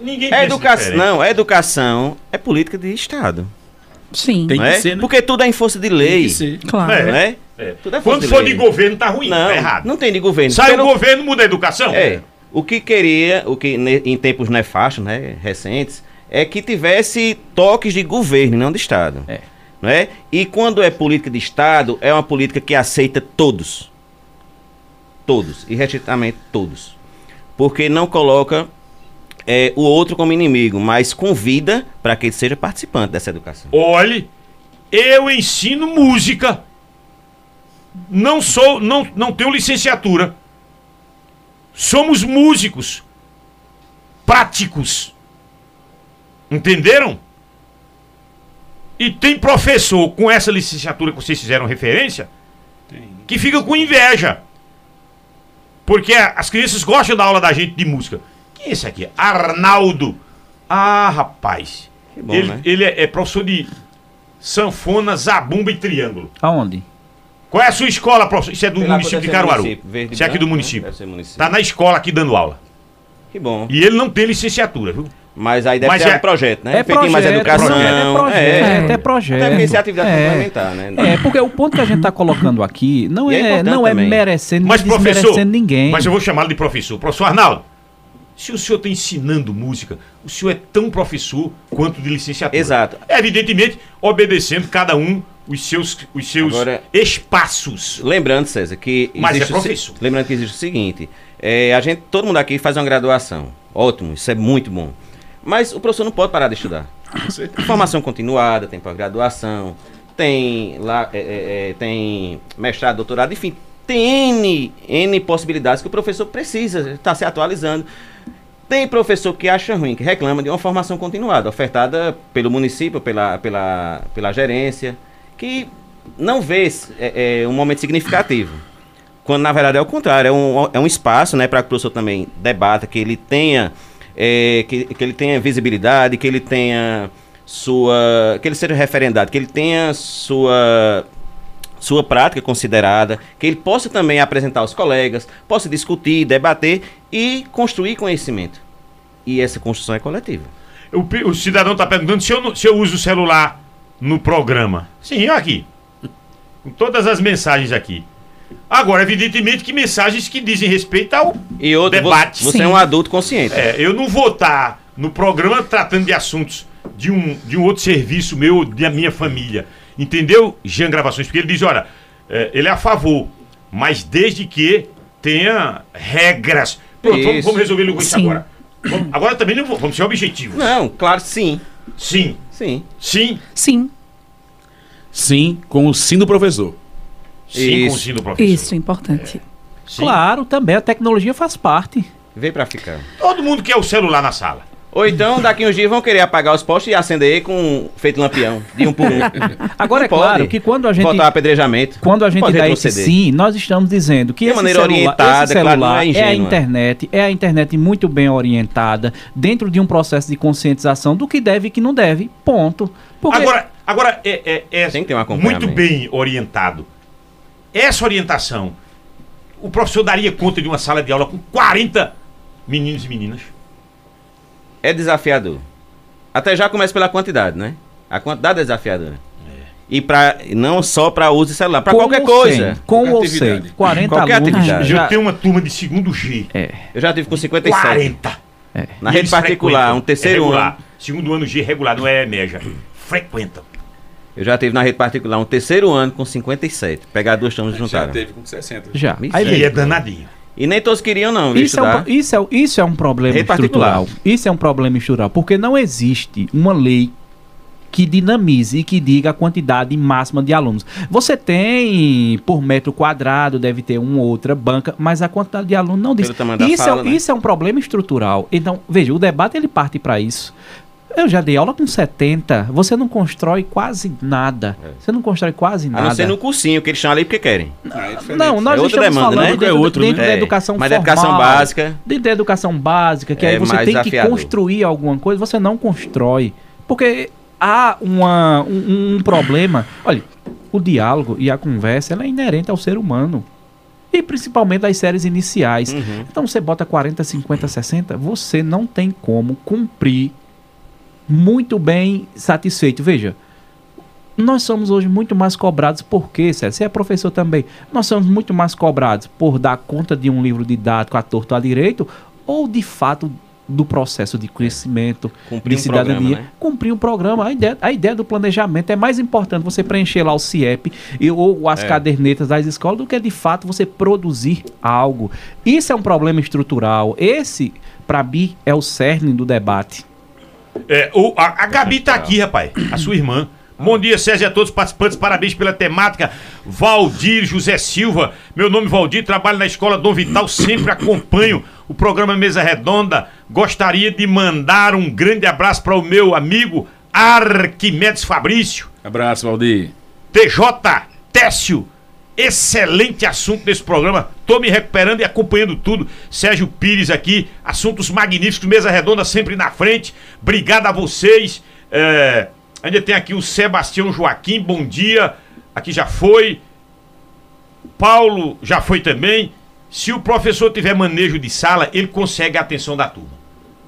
Ninguém É pensa educação, diferente. não, é educação, é política de Estado. Sim, Tem que é? ser, né? Porque tudo é em força de Tem lei. que ser. claro. É. Não é? É. Tudo é Quando força for de de lei. governo, tá ruim, Não, tá errado. não tem de governo. Sai Pelo- o governo, muda a educação. É. O que queria, o que ne- em tempos nefastos, né, recentes, é que tivesse toques de governo, e não de Estado. É. Não é? E quando é política de Estado, é uma política que aceita todos. Todos. E restritamente todos. Porque não coloca é, o outro como inimigo, mas convida para que ele seja participante dessa educação. Olhe, eu ensino música. Não sou, não, não tenho licenciatura. Somos músicos práticos. Entenderam? E tem professor com essa licenciatura que vocês fizeram referência que fica com inveja. Porque as crianças gostam da aula da gente de música. Quem é esse aqui? Arnaldo. Ah, rapaz. Que bom, ele né? ele é, é professor de sanfona, zabumba e triângulo. Aonde? Qual é a sua escola, professor? Isso é do lá, município de Caruaru. município, Isso é aqui do né? município. Deve ser município. Tá na escola aqui dando aula. Que bom. E ele não tem licenciatura, viu? Mas aí deve Mas ter é- um projeto, né? É Feito em mais projeto, educação. projeto, é projeto, é. é projeto. Até porque é atividade É. complementar, né? É, porque o ponto que a gente está colocando aqui não é é, não é também. merecendo Mas, professor, ninguém. mas eu vou chamá-lo de professor. Professor Arnaldo, se o senhor está ensinando música, o senhor é tão professor quanto de licenciatura. Exato. Evidentemente, obedecendo cada um os seus, os seus Agora- espaços. Lembrando, César, que. Mas existe é o se- professor. Lembrando que existe o seguinte: é, a gente, todo mundo aqui faz uma graduação. Ótimo, isso é muito bom. Mas o professor não pode parar de estudar. Tem formação continuada, tem pós-graduação, tem, lá, é, é, é, tem mestrado, doutorado, enfim, tem N, N possibilidades que o professor precisa estar se atualizando. Tem professor que acha ruim, que reclama de uma formação continuada, ofertada pelo município, pela, pela, pela gerência, que não vê é, é, um momento significativo. Quando na verdade é o contrário, é um, é um espaço né, para que o professor também debata, que ele tenha é, que, que ele tenha visibilidade, que ele tenha sua. que ele seja referendado, que ele tenha sua sua prática considerada, que ele possa também apresentar aos colegas, possa discutir, debater e construir conhecimento. E essa construção é coletiva. O, o cidadão está perguntando se eu, se eu uso o celular no programa. Sim, aqui. Com todas as mensagens aqui. Agora, evidentemente que mensagens que dizem respeito ao E outro, debate. você Sim. é um adulto consciente. É, eu não vou estar no programa tratando de assuntos de um, de um outro serviço meu, da minha família. Entendeu, Jean Gravações? Porque ele diz, olha, é, ele é a favor, mas desde que tenha regras. Pronto, vamos, vamos resolver logo isso agora. Vamos- agora também não vou, vamos ser objetivos. Não, claro, sim. Sim, Sim. sim, Sim, Sim, com o sim do professor. sim, Isso. com o sim do professor. isso, importante. Sim. Claro, também a tecnologia faz parte. Veio pra ficar. Todo mundo quer o celular na sala. Ou então, daqui uns dias vão querer apagar os postes e acender com feito lampião, de um por um. Agora Não é claro que quando a gente Botar apedrejamento. Quando a gente dá esse sim, nós estamos dizendo que De esse maneira celular, orientada, esse claro, celular não é é, a internet, é a internet muito bem orientada, dentro de um processo de conscientização do que deve e que não deve, ponto. Porque Agora, agora é, é- é Tem que ter um muito bem orientado. Essa orientação, o professor daria conta de uma sala de aula com 40 meninos e meninas? É desafiador. Até já começa pela quantidade, né? A quantidade é desafiadora. E pra, não só para uso de celular, para qualquer coisa. sem, com ou sem, atividade. 40 Qualquer alunos atividade. já... Eu tenho uma turma de segundo G. É, Eu já tive com 57. 40. Na E rede particular, um terceiro É regular. ano. Segundo ano G regular, não é média. Frequentam. Eu já tive na rede particular um terceiro ano com 57. Pegar duas turmas e Já teve com 60. já. Aí E é danadinho. E nem todos queriam, não, Isso é, um, isso, é, isso é um problema Rede estrutural. Isso é um problema estrutural, porque não existe uma lei que dinamize e que diga a quantidade máxima de alunos. Você tem, por metro quadrado, deve ter uma ou outra banca, mas a quantidade de alunos não diz. Isso, sala, é, né? isso é um problema estrutural. Então, veja, o debate ele parte para isso. Eu já dei aula com 70. Você não constrói quase nada. Você não constrói quase A nada. não ser no cursinho, que eles chamam ali porque querem. Não, nós É estamos demanda, falando né? dentro, É outro, dentro né? da É, educação mas da formal. educação básica- Dentro da educação básica, que É aí você mais tem desafiador. que construir alguma coisa, você não constrói. Porque há uma, um, um problema. Olha, o diálogo e a conversa ela é inerente ao ser humano. E principalmente das séries iniciais. Uhum. Então você bota 40, 50, 60, você não tem como cumprir muito bem satisfeito. Veja, nós somos hoje muito mais cobrados por quê, Sérgio? Você é professor também. Nós somos muito mais cobrados por dar conta de um livro didático à torto à direito ou de fato do processo de conhecimento, Cumprir de um cidadania, programa, né? cumprir um programa. A ideia, a ideia do planejamento é mais importante você preencher lá o CIEP e, ou as É. cadernetas das escolas do que de fato você produzir algo. Isso é um problema estrutural. Esse, para mim, é o cerne do debate. É, o, a, a Gabi tá aqui, rapaz. A sua irmã. Bom dia, Sérgio, e a todos os participantes. Parabéns pela temática. Valdir José Silva. Meu nome é Valdir, trabalho na escola Dom Vital. Sempre acompanho o programa Mesa Redonda. Gostaria de mandar um grande abraço para o meu amigo Arquimedes Fabrício. Abraço, Valdir. TJ Técio. Excelente assunto desse programa. Tô me recuperando e acompanhando tudo. Sérgio Pires aqui. Assuntos magníficos. Mesa Redonda sempre na frente. Obrigado a vocês. É, ainda tem aqui o Sebastião Joaquim. Bom dia. Aqui já foi. Paulo já foi também. Se o professor tiver manejo de sala, ele consegue a atenção da turma.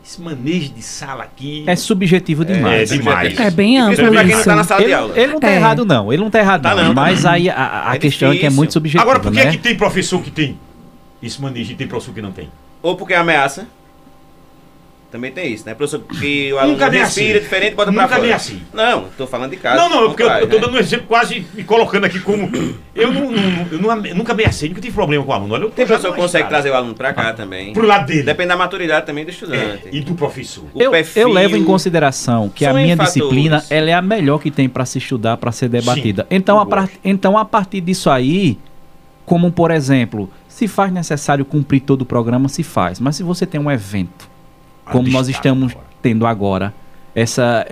Esse manejo de sala aqui É subjetivo demais. é demais. É bem amplo pra quem não tá na sala de Ele, aula. ele não tá É. errado, não. Ele não tá errado, Tá não. não, tá Mas aí a, a É questão é que é difícil. muito subjetiva. Agora, por que, né? que tem professor que tem esse manejo e tem professor que não tem? Ou porque ameaça. Também tem isso, né? Professor que o aluno Nunca nem respira assim. diferente, bota Nunca pra fora. assim. Não, tô falando de casa. não, não, porque eu, eu tô contrário, dando um exemplo quase me colocando aqui como. Eu, não, não- eu não ame- nunca ameacei, nunca tive problema com o aluno. Olha, eu Tem professor que consegue estrada. trazer o aluno pra cá também. Pro lado dele. Depende da maturidade também do É, estudante. e do professor. O Eu, perfil- eu levo em consideração que a minha fatores. disciplina ela é a melhor que tem para se estudar, para ser debatida. então, eu a par- então, a partir disso aí, como por exemplo, se faz necessário cumprir todo o programa, se faz. Mas se você tem um evento, como nós estamos agora. tendo agora, essa,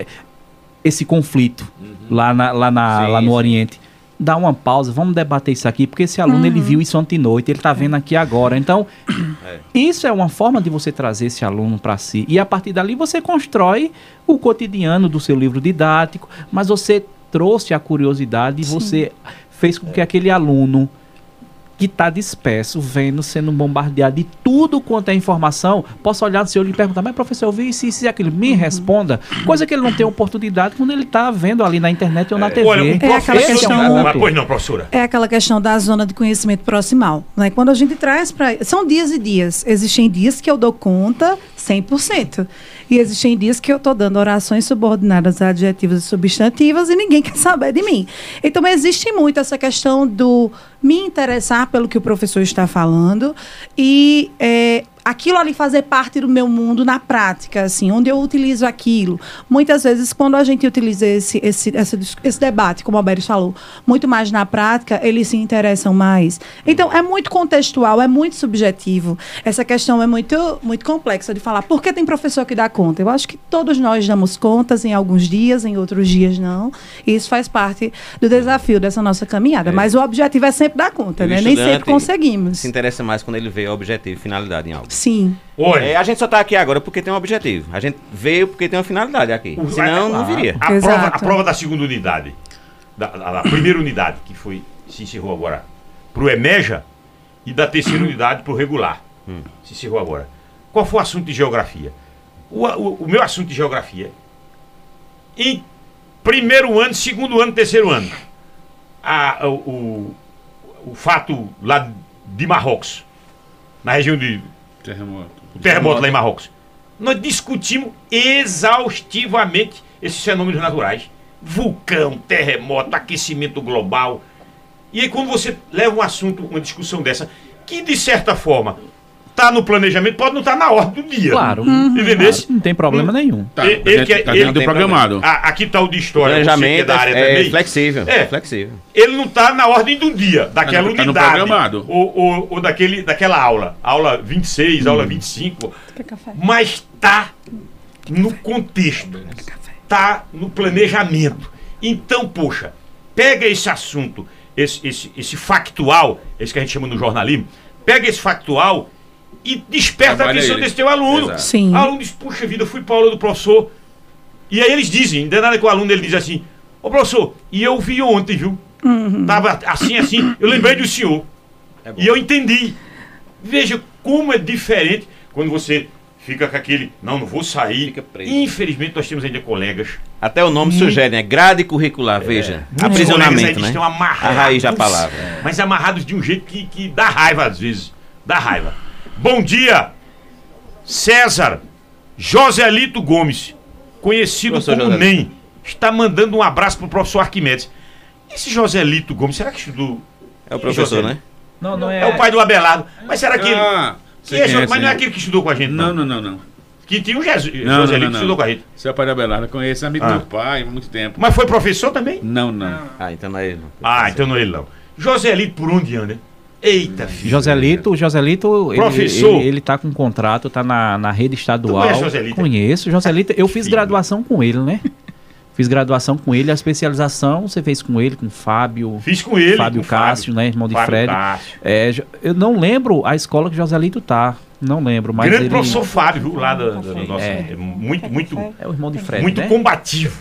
esse conflito lá, na- lá, na- Sim, lá no sim. Oriente, dá uma pausa, vamos debater isso aqui, porque esse aluno ele viu isso antenoite, ele está vendo aqui agora. Então, É. isso é uma forma de você trazer esse aluno para si. E a partir dali você constrói o cotidiano do seu livro didático, mas você trouxe a curiosidade e você fez com que aquele aluno que está disperso, vendo, sendo bombardeado de tudo quanto é informação, possa olhar no seu olho e perguntar, mas professor, eu vi isso, isso e aquilo, me responda. Coisa que ele não tem oportunidade quando ele está vendo ali na internet ou na TV. Olha, um É aquela é questão- ponto. pois não, professora. É aquela questão da zona de conhecimento proximal. Né? Quando a gente traz para. São dias e dias. Existem dias que eu dou conta 100%. E existem dias que eu estou dando orações subordinadas a adjetivos e substantivos e ninguém quer saber de mim. Então, existe muito essa questão do me interessar pelo que o professor está falando e é, aquilo ali fazer parte do meu mundo na prática, assim, onde eu utilizo aquilo. Muitas vezes, quando a gente utiliza esse, esse, dis- esse debate, como a Beres falou, muito mais na prática, eles se interessam mais. Então, é muito contextual, é muito subjetivo. Essa questão é muito, muito complexa de falar. Por que tem professor que dá conta? Eu acho que todos nós damos contas em alguns dias, em outros dias não. E isso faz parte do desafio dessa nossa caminhada. Mas o objetivo é sempre dar conta, E o né? Nem estudante sempre conseguimos. Se interessa mais quando ele vê objetivo e finalidade em algo. Sim. Olha, É, a gente só tá aqui agora porque tem um objetivo. A gente veio porque tem uma finalidade aqui. O- Senão, não a- viria. A, Exato. prova, a prova da segunda unidade, da, da- da primeira unidade, que foi, se encerrou agora, pro EMEJA, e da terceira unidade pro regular. Se encerrou agora. Qual foi o assunto de geografia? O, o- o meu assunto de geografia, em primeiro ano, segundo ano, terceiro ano, a- o, o, o fato lá de Marrocos, na região de Terremoto. o terremoto lá em Marrocos. Nós discutimos exaustivamente esses fenômenos naturais. Vulcão, terremoto, aquecimento global. E aí quando você leva um assunto, uma discussão dessa, que de certa forma está no planejamento, pode não estar na ordem do dia. Claro. Entendeu? Claro, Não tem problema nenhum. Tá, Ele- ele tá quer- dentro ele do tem programado. Ah, aqui está o de O história, você que é planejamento da área é, também. flexível. É. flexível. Ele não está na ordem do dia, daquela Tá no- tá no unidade. programado. ou, ou, ou daquele, daquela aula. Aula 26, Hum. aula 25. Quer café? mas está no contexto, tá no planejamento. Então, poxa, pega esse assunto, esse, esse, esse factual, esse que a gente chama no jornalismo, pega esse factual e desperta a Trabalha atenção ele. desse teu aluno. Sim. O aluno diz, puxa vida, eu fui para aula do professor. E aí eles dizem, não é nada que o aluno ele diz assim, ô professor, e eu vi ontem, viu? Tava assim, assim, eu lembrei do senhor. e eu entendi. Veja como é diferente quando você fica com aquele, não, não vou sair. Fica preso. Infelizmente nós temos ainda colegas. Até o nome sugere, né? Grade curricular, veja. muitos colegas Aprisionamento, né? estão A amarrados. raiz da palavra. Mas amarrados de um jeito que, que dá raiva às vezes. Dá raiva. Bom dia, César Joselito Gomes, conhecido Professor como Joselito. NEM, está mandando um abraço pro professor Arquimedes. Esse Joselito Gomes, será que estudou? É o professor, Joselito? né? Não, não É o pai do Abelardo. Mas será que ele. Ah, que é é, mas não é aquele que estudou com a gente, não. Não, não, não, não. Que tinha um Jesus, Não, não, Joselito não, que estudou com a gente. Seu pai da Belarda, conheço, é amigo Ah. do meu pai há muito tempo. Mas foi professor também? Não, não. Ah, então não é ele. não. Ah, então não é ele não. Joselito por onde anda? Eita, filho. Joselito, Joselito, ele, Professor. ele, ele tá com contrato, tá na, na rede estadual. Tu conhece Joselito? Conheço, Joselito. Eu fiz Filho. graduação com ele, né? Fiz graduação com ele, a especialização você fez com ele, com o Fábio. Fiz com ele. Fábio com Cássio, né, irmão de Fábio Fred. Cássio. É, eu não lembro a escola que Joselito tá. Não lembro, mas Grande ele professor Fábio, viu? Lá da, da- da nossa. É. é muito, muito, é o irmão de Fred, muito né? combativo.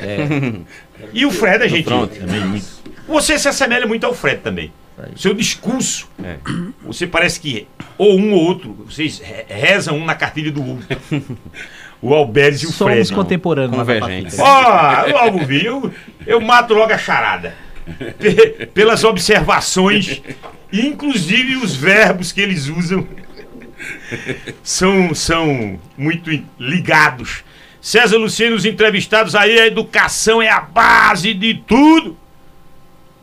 E o Fred é gente pronto. também. Muito. Você se assemelha muito ao Fred também. Seu discurso, É. você parece que ou um ou outro, vocês re- rezam um na cartilha do outro. o Alberes e o Somos Fred. contemporâneos. lá da Convergentes. Ó, eu logo vi, eu, eu mato logo a charada. Pe- pelas observações, inclusive os verbos que eles usam são, são muito ligados. César Luciano, os entrevistados aí, a educação é a base de tudo.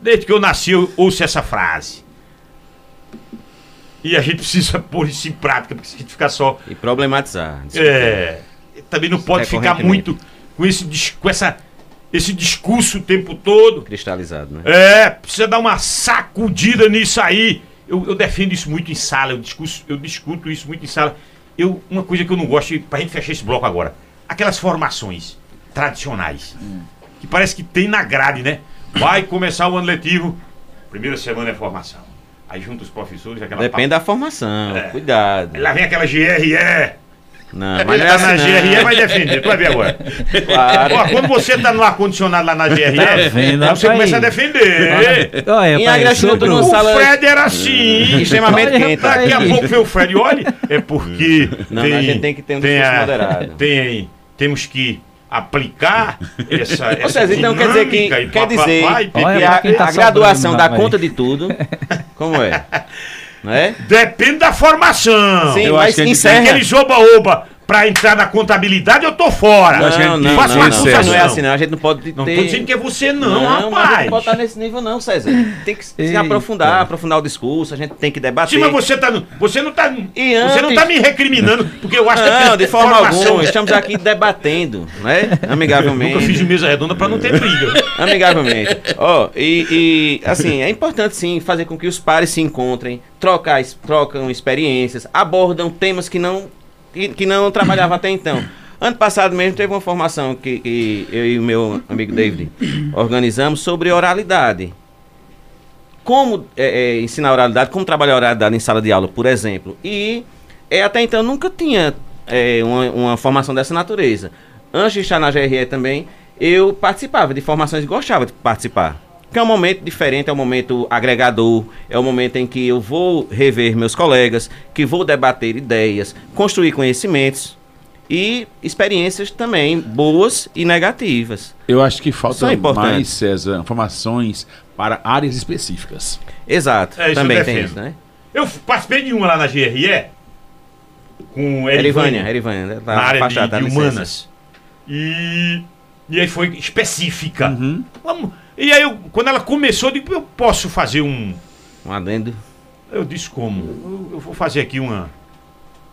Desde que eu nasci, eu ouço essa frase. E a gente precisa pôr isso em prática, porque se a gente ficar só E problematizar. é, também não pode ficar Recorrentemente. muito com esse, com essa, esse discurso o tempo todo. Cristalizado, né? É, precisa dar uma sacudida nisso aí. Eu, eu defendo isso muito em sala, eu, discusso, eu discuto isso muito em sala. Eu, uma coisa que eu não gosto, pra gente fechar esse bloco agora, aquelas formações tradicionais, que parece que tem na grade, né? Vai começar o ano letivo, primeira semana é formação. Aí junta os professores, aquela Depende da formação. É. Cuidado. Aí lá vem aquela GRE. Não, Ele mas não é tá na assim, GRE, não. vai defender, tu vai ver agora. Claro. Ó, quando você tá no ar-condicionado lá na GRE, Tá vendo, aí você rapaz? começa a defender. Olha, Em eu tô sobre numa o- sala- Fred era assim. Extremamente Olha, quente. Daqui a pouco vem o Fred, olha, é porque Não, a gente tem que ter um discurso moderado. Tem, temos que aplicar essa, essa seja, então quer dizer que quer dizer papapá que Olha, a, tá a graduação dá conta de tudo. Como é? Não é? Depende da formação. Sim, eu mas acho que gente encerra. Aquele oba-oba pra entrar na contabilidade, eu tô fora. Eu Não, gente não, faça não, uma não, acusação. não é assim, não. A gente não pode Não ter... tô dizendo que é você não, mas a gente rapaz. não pode estar nesse nível não, César. Tem que se Eita. aprofundar, aprofundar o discurso, a gente tem que debater. Sim, mas você tá. Você não tá. E Você não antes- tá me recriminando, porque eu acho que Não, de forma alguma. Estamos aqui debatendo, né? Amigavelmente. Nunca fiz de mesa redonda pra não ter briga. Amigavelmente. Ó, e, e, assim, é importante sim fazer com que os pares se encontrem, trocar, trocam experiências, abordam temas que não, que, que não trabalhavam até então. Ano passado mesmo teve uma formação que, que eu e o meu amigo David organizamos sobre oralidade. Como é, é, ensinar oralidade, como trabalhar oralidade em sala de aula, por exemplo. E é, até então nunca tinha é, uma, uma formação dessa natureza. Antes de estar na GRE também, eu participava de formações e gostava de participar. Que é um momento diferente, é um momento agregador, é um momento em que eu vou rever meus colegas, que vou debater ideias, construir conhecimentos e experiências também boas e negativas. Eu acho que falta mais, César, informações para áreas específicas. Exato, É, também tem isso, né? Eu participei de uma lá na GRE com Erivânia, Erivânia, Erivânia, né? Tá na área de, afastada, tá de licença. humanas. E, e aí foi específica. Uhum. Vamos- e aí, eu, quando ela começou, eu digo, eu posso fazer um. Um adendo. Eu disse como? Eu, eu vou fazer aqui uma.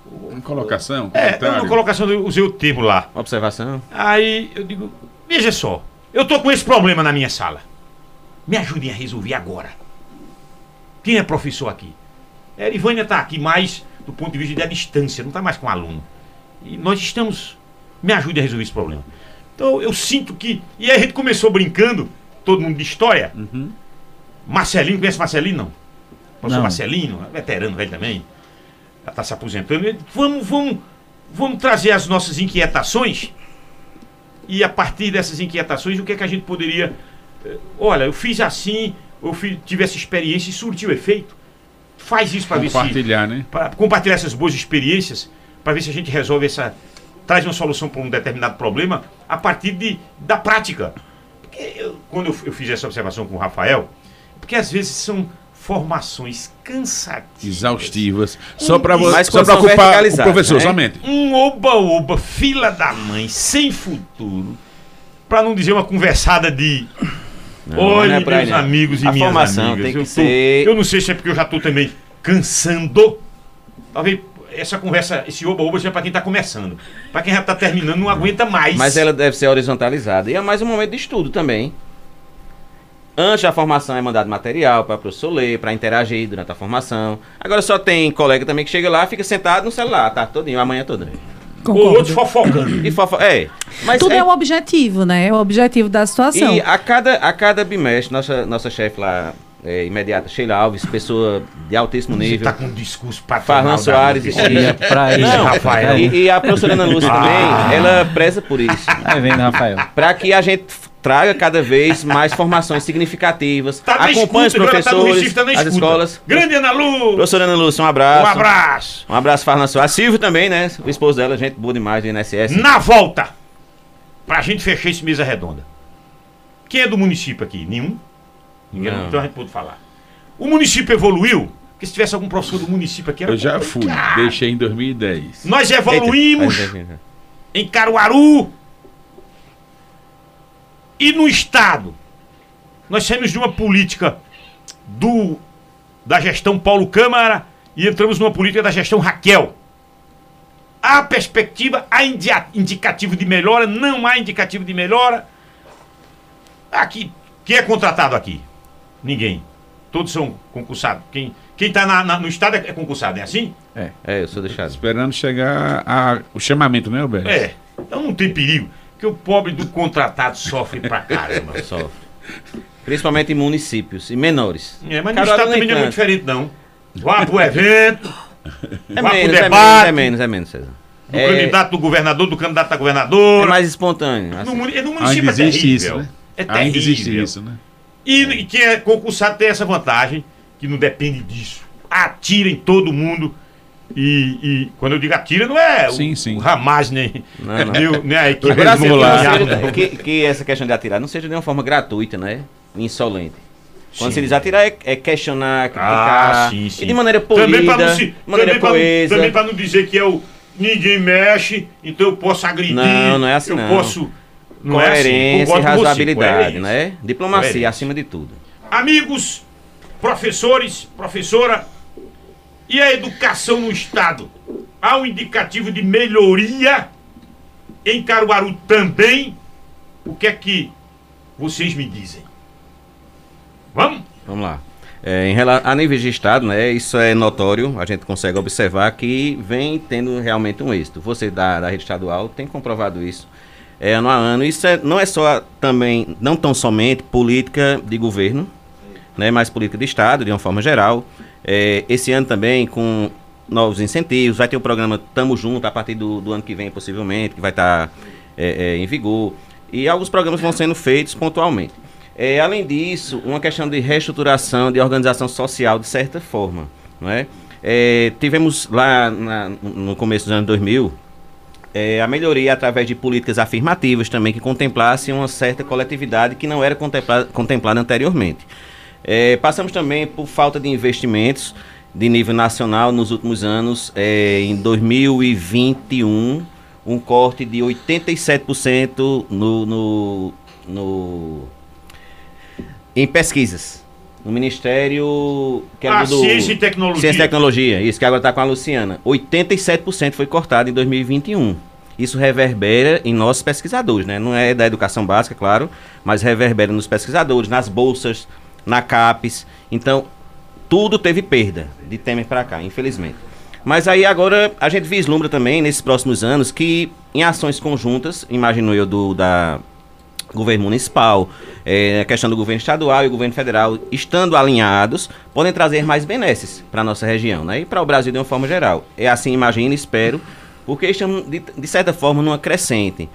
Uma colocação, É, comentário. uma colocação, eu usei o termo lá. Observação. Aí eu digo, veja só, eu tô com esse problema na minha sala. Me ajudem a resolver agora. Quem é professor aqui? A Erivânia está aqui mais do ponto de vista da distância, não está mais com aluno. E nós estamos me ajude a resolver esse problema. Então eu sinto que. E aí a gente começou brincando, todo mundo de história. Marcelinho, conhece Marcelinho? Não. Professor Não. Marcelinho, veterano velho também. Já está se aposentando. Ele, Vamos, vamos, vamos trazer as nossas inquietações. E a partir dessas inquietações, o que é que a gente poderia. eh, Olha, eu fiz assim, eu fiz- tive essa experiência e surtiu efeito. Faz isso para ver se Compartilhar, né? para compartilhar essas boas experiências, para ver se a gente resolve essa. traz uma solução para um determinado problema a partir de, da prática. Porque eu- quando eu, eu fiz essa observação com o Rafael, porque às vezes são formações cansativas. Exaustivas. Só para só são ocupar o professor, né? somente. Um oba-oba, fila da mãe, sem futuro, para não dizer uma conversada de. Não, Olha, não é meus não. amigos e A minhas formação amigas. tem que eu, tô- ser- eu não sei se é porque eu já estou também cansando. Talvez essa conversa, esse oba-oba seja para quem está começando. Para quem já está terminando, não aguenta mais. Mas ela deve ser horizontalizada. E é mais um momento de estudo também. Antes da formação é mandado material para o professor ler, para interagir durante a formação. Agora só tem colega também que chega lá, fica sentado no celular, tá todinho, a manhã toda. Ou outros fofocando. E fofo... É. Mas Tudo é- é o objetivo, né? É o objetivo da situação. E a cada, a cada bimestre, nossa, nossa chefe lá, é, imediata, Sheila Alves, pessoa de altíssimo Você nível. está com um discurso patronal. Farlan Soares e- Não, Rafael. E, e a professora Ana Lúcia Ah. também, ela preza por isso. Vai vendo, Rafael. Para que a gente traga cada vez mais formações significativas, Tá acompanhe os tá professores, Recife, tá as escolas. Grande Ana Lu! Professora Ana Lúcia, um abraço. Um abraço! Um abraço, Farlan Soares. Silvio também, né? O esposo dela, gente boa demais do INSS. Na volta, pra gente fechar esse mesa redonda. Quem é do município aqui? Nenhum? Ninguém, Não. então a gente pode falar. O município evoluiu? Porque se tivesse algum professor do município aqui, era Eu já fui, deixei em 2010. Nós evoluímos Eita. em Caruaru e no estado. Nós saímos de uma política do da gestão Paulo Câmara e entramos numa política da gestão Raquel. Há perspectiva, há indicativo de melhora, não há indicativo de melhora. Aqui, quem é contratado aqui? Ninguém. Todos são concursados. Quem quem está no estado é é concursado, é assim? É, eu sou deixado. Esperando chegar a- o chamamento, né, Alberto? É. Então não tem perigo. Porque o pobre do contratado sofre pra caramba. Sofre. Principalmente em municípios e menores. É, mas no Caruaru estado também não é muito diferente, não. Vá pro evento, É vá pro menos, é menos, debate é menos, é menos, César. do É, candidato do governador, do candidato a é governadora. mais espontâneo. assim. no, no Ainda município é existe terrível. isso, né? É Ainda terrível. existe isso, né? E, e quem é concursado tem essa vantagem, que não depende disso. Atira em todo mundo. E, e quando eu digo atira, não é Sim, o, sim. o Hamas, nem, Não, não. nem, a equipe brasileira, que, que essa questão de atirar não seja de uma forma gratuita, né? Insolente. Quando Sim. se diz atirar é, é questionar, criticar. Ah, sim, sim. E de maneira polida, também para não, se- de maneira também pra não- coesa. também pra não dizer que é o ninguém mexe, então eu posso agredir. Não, não é assim, Eu não. posso. Não é assim. coerência e razoabilidade, coerência. né? Diplomacia Coerência. acima de tudo. Amigos, professores, professora, e a educação no Estado? Há um indicativo de melhoria em Caruaru também? O que é que vocês me dizem? Vamos? Vamos lá. É, em rela- a nível de Estado, né, isso é notório, a gente consegue observar que vem tendo realmente um êxito. Você da, da rede estadual tem comprovado isso é, ano a ano. Isso é- não é só também, não tão somente política de governo, né, mas política de Estado, de uma forma geral. É, esse ano também, com novos incentivos, vai ter o programa Tamo Junto a partir do, do ano que vem, possivelmente, que vai estar é, é, em vigor. E alguns programas vão sendo feitos pontualmente. É, além disso, uma questão de reestruturação, de organização social, de certa forma. Não é? É, tivemos lá na- no começo dos anos 2000 é, a melhoria através de políticas afirmativas também que contemplassem uma certa coletividade que não era contempla- contemplada anteriormente. É, passamos também por falta de investimentos de nível nacional nos últimos anos. É, em 2021, um corte de 87% no, no, no- em pesquisas. No Ministério. Que era Ah, do, Ciência e Tecnologia. Ciência e Tecnologia, isso que agora está com a Luciana. 87% foi cortado em 2021. Isso reverbera em nossos pesquisadores, né? Não é da educação básica, claro, mas reverbera nos pesquisadores, nas bolsas, na CAPES. Então, tudo teve perda de Temer para cá, infelizmente. Mas aí agora a gente vislumbra também, nesses próximos anos, que em ações conjuntas, imagino eu, do da governo municipal, é, a questão do governo estadual e o governo federal, estando alinhados, podem trazer mais benesses para a nossa região né? e para o Brasil de uma forma geral. É assim, imagino e espero, porque estamos, de, de certa forma, numa crescente.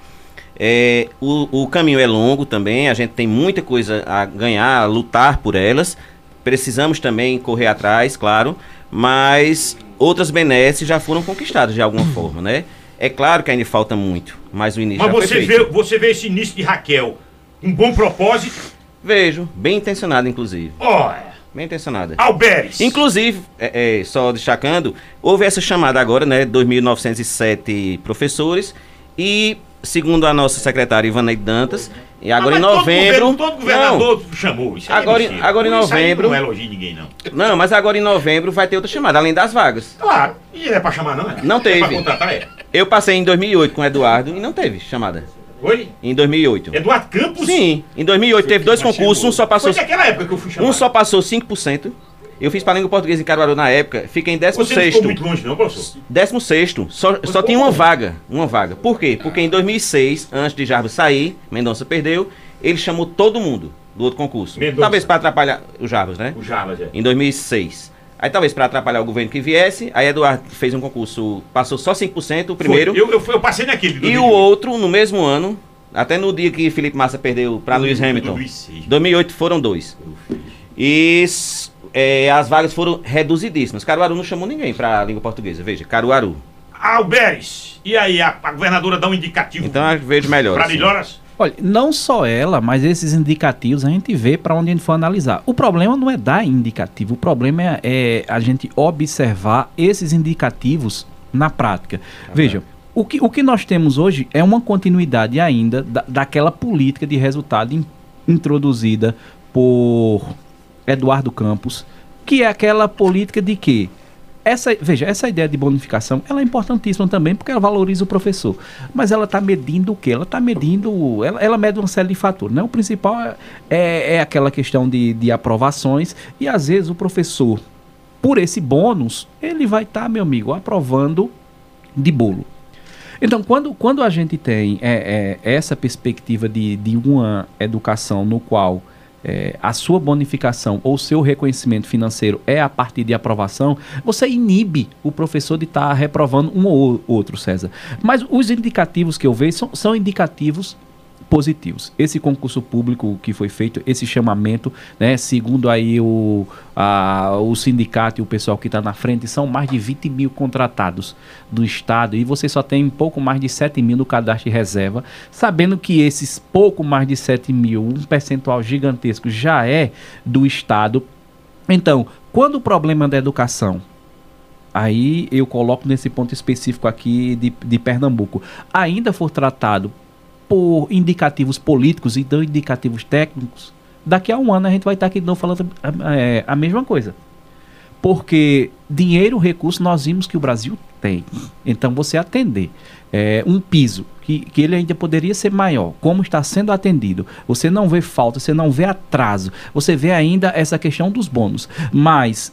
É, o, o caminho é longo também, a gente tem muita coisa a ganhar, a lutar por elas. Precisamos também correr atrás, claro, mas outras benesses já foram conquistadas de alguma forma, né? É claro que ainda falta muito, mas o início Mas já foi você vê, você vê esse início de Raquel, um bom propósito. Vejo, bem intencionado, inclusive. Olha, Bem intencionada. Alberes. Inclusive, é, é, só destacando, houve essa chamada agora, né? 2.907 professores e, segundo a nossa secretária Ivaneide Dantas, e agora Ah, em mas todo novembro. governo- Todo, governador chamou. Isso aí é Agora em- agora novembro- Não elogio ninguém, não. Não, não, mas agora em novembro vai ter outra chamada, além das vagas. Claro. E é pra chamar, não é? Não É teve. pra contratar, é. Eu passei em 2008 com o Eduardo e não teve chamada. Oi? Em 2008. Eduardo Campos? Sim, em 2008 teve dois concursos, um só passou. Foi naquela época que eu fui chamado. Um só passou 5%. Eu fiz para língua portuguesa em Caruaru na época, fiquei em Você não ficou 16º. muito longe, não, professor? 16 só, só tinha uma vaga, uma vaga. Por quê? Porque em 2006, antes de Jarbas sair, Mendonça perdeu, ele chamou todo mundo do outro concurso. Mendonça. Talvez para atrapalhar o Jarbas, né? O Jarbas, é. Em 2006. Aí talvez para atrapalhar o governo que viesse, aí Eduardo fez um concurso, passou só 5%, o primeiro. Eu, eu, eu passei naquele. E o outro, no mesmo ano, até no dia que Felipe Massa perdeu para Lewis Hamilton. 2006. 2008 foram dois. E é, as vagas foram reduzidíssimas. Caruaru não chamou ninguém para a língua portuguesa. Veja, Caruaru. Alberes. E aí, a, a governadora dá um indicativo Então eu vejo melhor. pra assim. melhoras? Olha, não só ela, mas esses indicativos a gente vê para onde a gente for analisar. O problema não é dar indicativo, o problema é, é a gente observar esses indicativos na prática. Veja, o que, o que nós temos hoje é uma continuidade ainda da, daquela política de resultado in- introduzida por Eduardo Campos, que é aquela política de que essa, veja, essa ideia de bonificação ela é importantíssima também porque ela valoriza o professor. Mas ela está medindo o quê? Ela está medindo. Ela, ela mede uma série de fatores. Né? O principal é, é, é aquela questão de, de aprovações e às vezes o professor, por esse bônus, ele vai estar, meu amigo, aprovando de bolo. Então, quando, quando a gente tem é, é, essa perspectiva de, de uma educação no qual é, a sua bonificação ou seu reconhecimento financeiro é a partir de aprovação, você inibe o professor de estar reprovando um ou outro, César. Mas os indicativos que eu vejo são, são indicativos positivos. Esse concurso público que foi feito, esse chamamento, né, segundo aí o, a, o sindicato e o pessoal que está na frente, são mais de 20 mil contratados do Estado e você só tem pouco mais de 7 mil no cadastro de reserva, sabendo que esses pouco mais de 7 mil, um percentual gigantesco já é do Estado. Então, quando o problema da educação Aí eu coloco nesse ponto específico aqui de, de Pernambuco. Ainda for tratado por indicativos políticos e não indicativos técnicos, daqui a um ano a gente vai estar aqui de novo falando é, a mesma coisa. Porque dinheiro, recurso, nós vimos que o Brasil tem. Então você atender é, um piso, que, que ele ainda poderia ser maior, como está sendo atendido, você não vê falta, você não vê atraso, você vê ainda essa questão dos bônus. Mas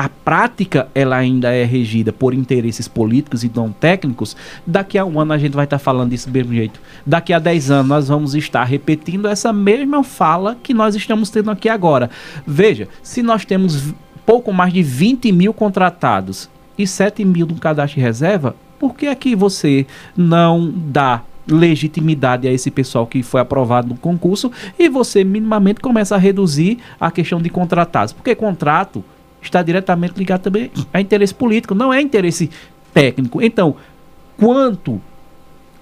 a prática ela ainda é regida por interesses políticos e não técnicos, daqui a um ano a gente vai estar falando desse mesmo jeito. Daqui a 10 anos nós vamos estar repetindo essa mesma fala que nós estamos tendo aqui agora. Veja, se nós temos pouco mais de 20 mil contratados e 7 mil no cadastro de reserva, por que é que você não dá legitimidade a esse pessoal que foi aprovado no concurso e você minimamente começa a reduzir a questão de contratados? Porque contrato está diretamente ligado também a interesse político, não é interesse técnico. Então, quanto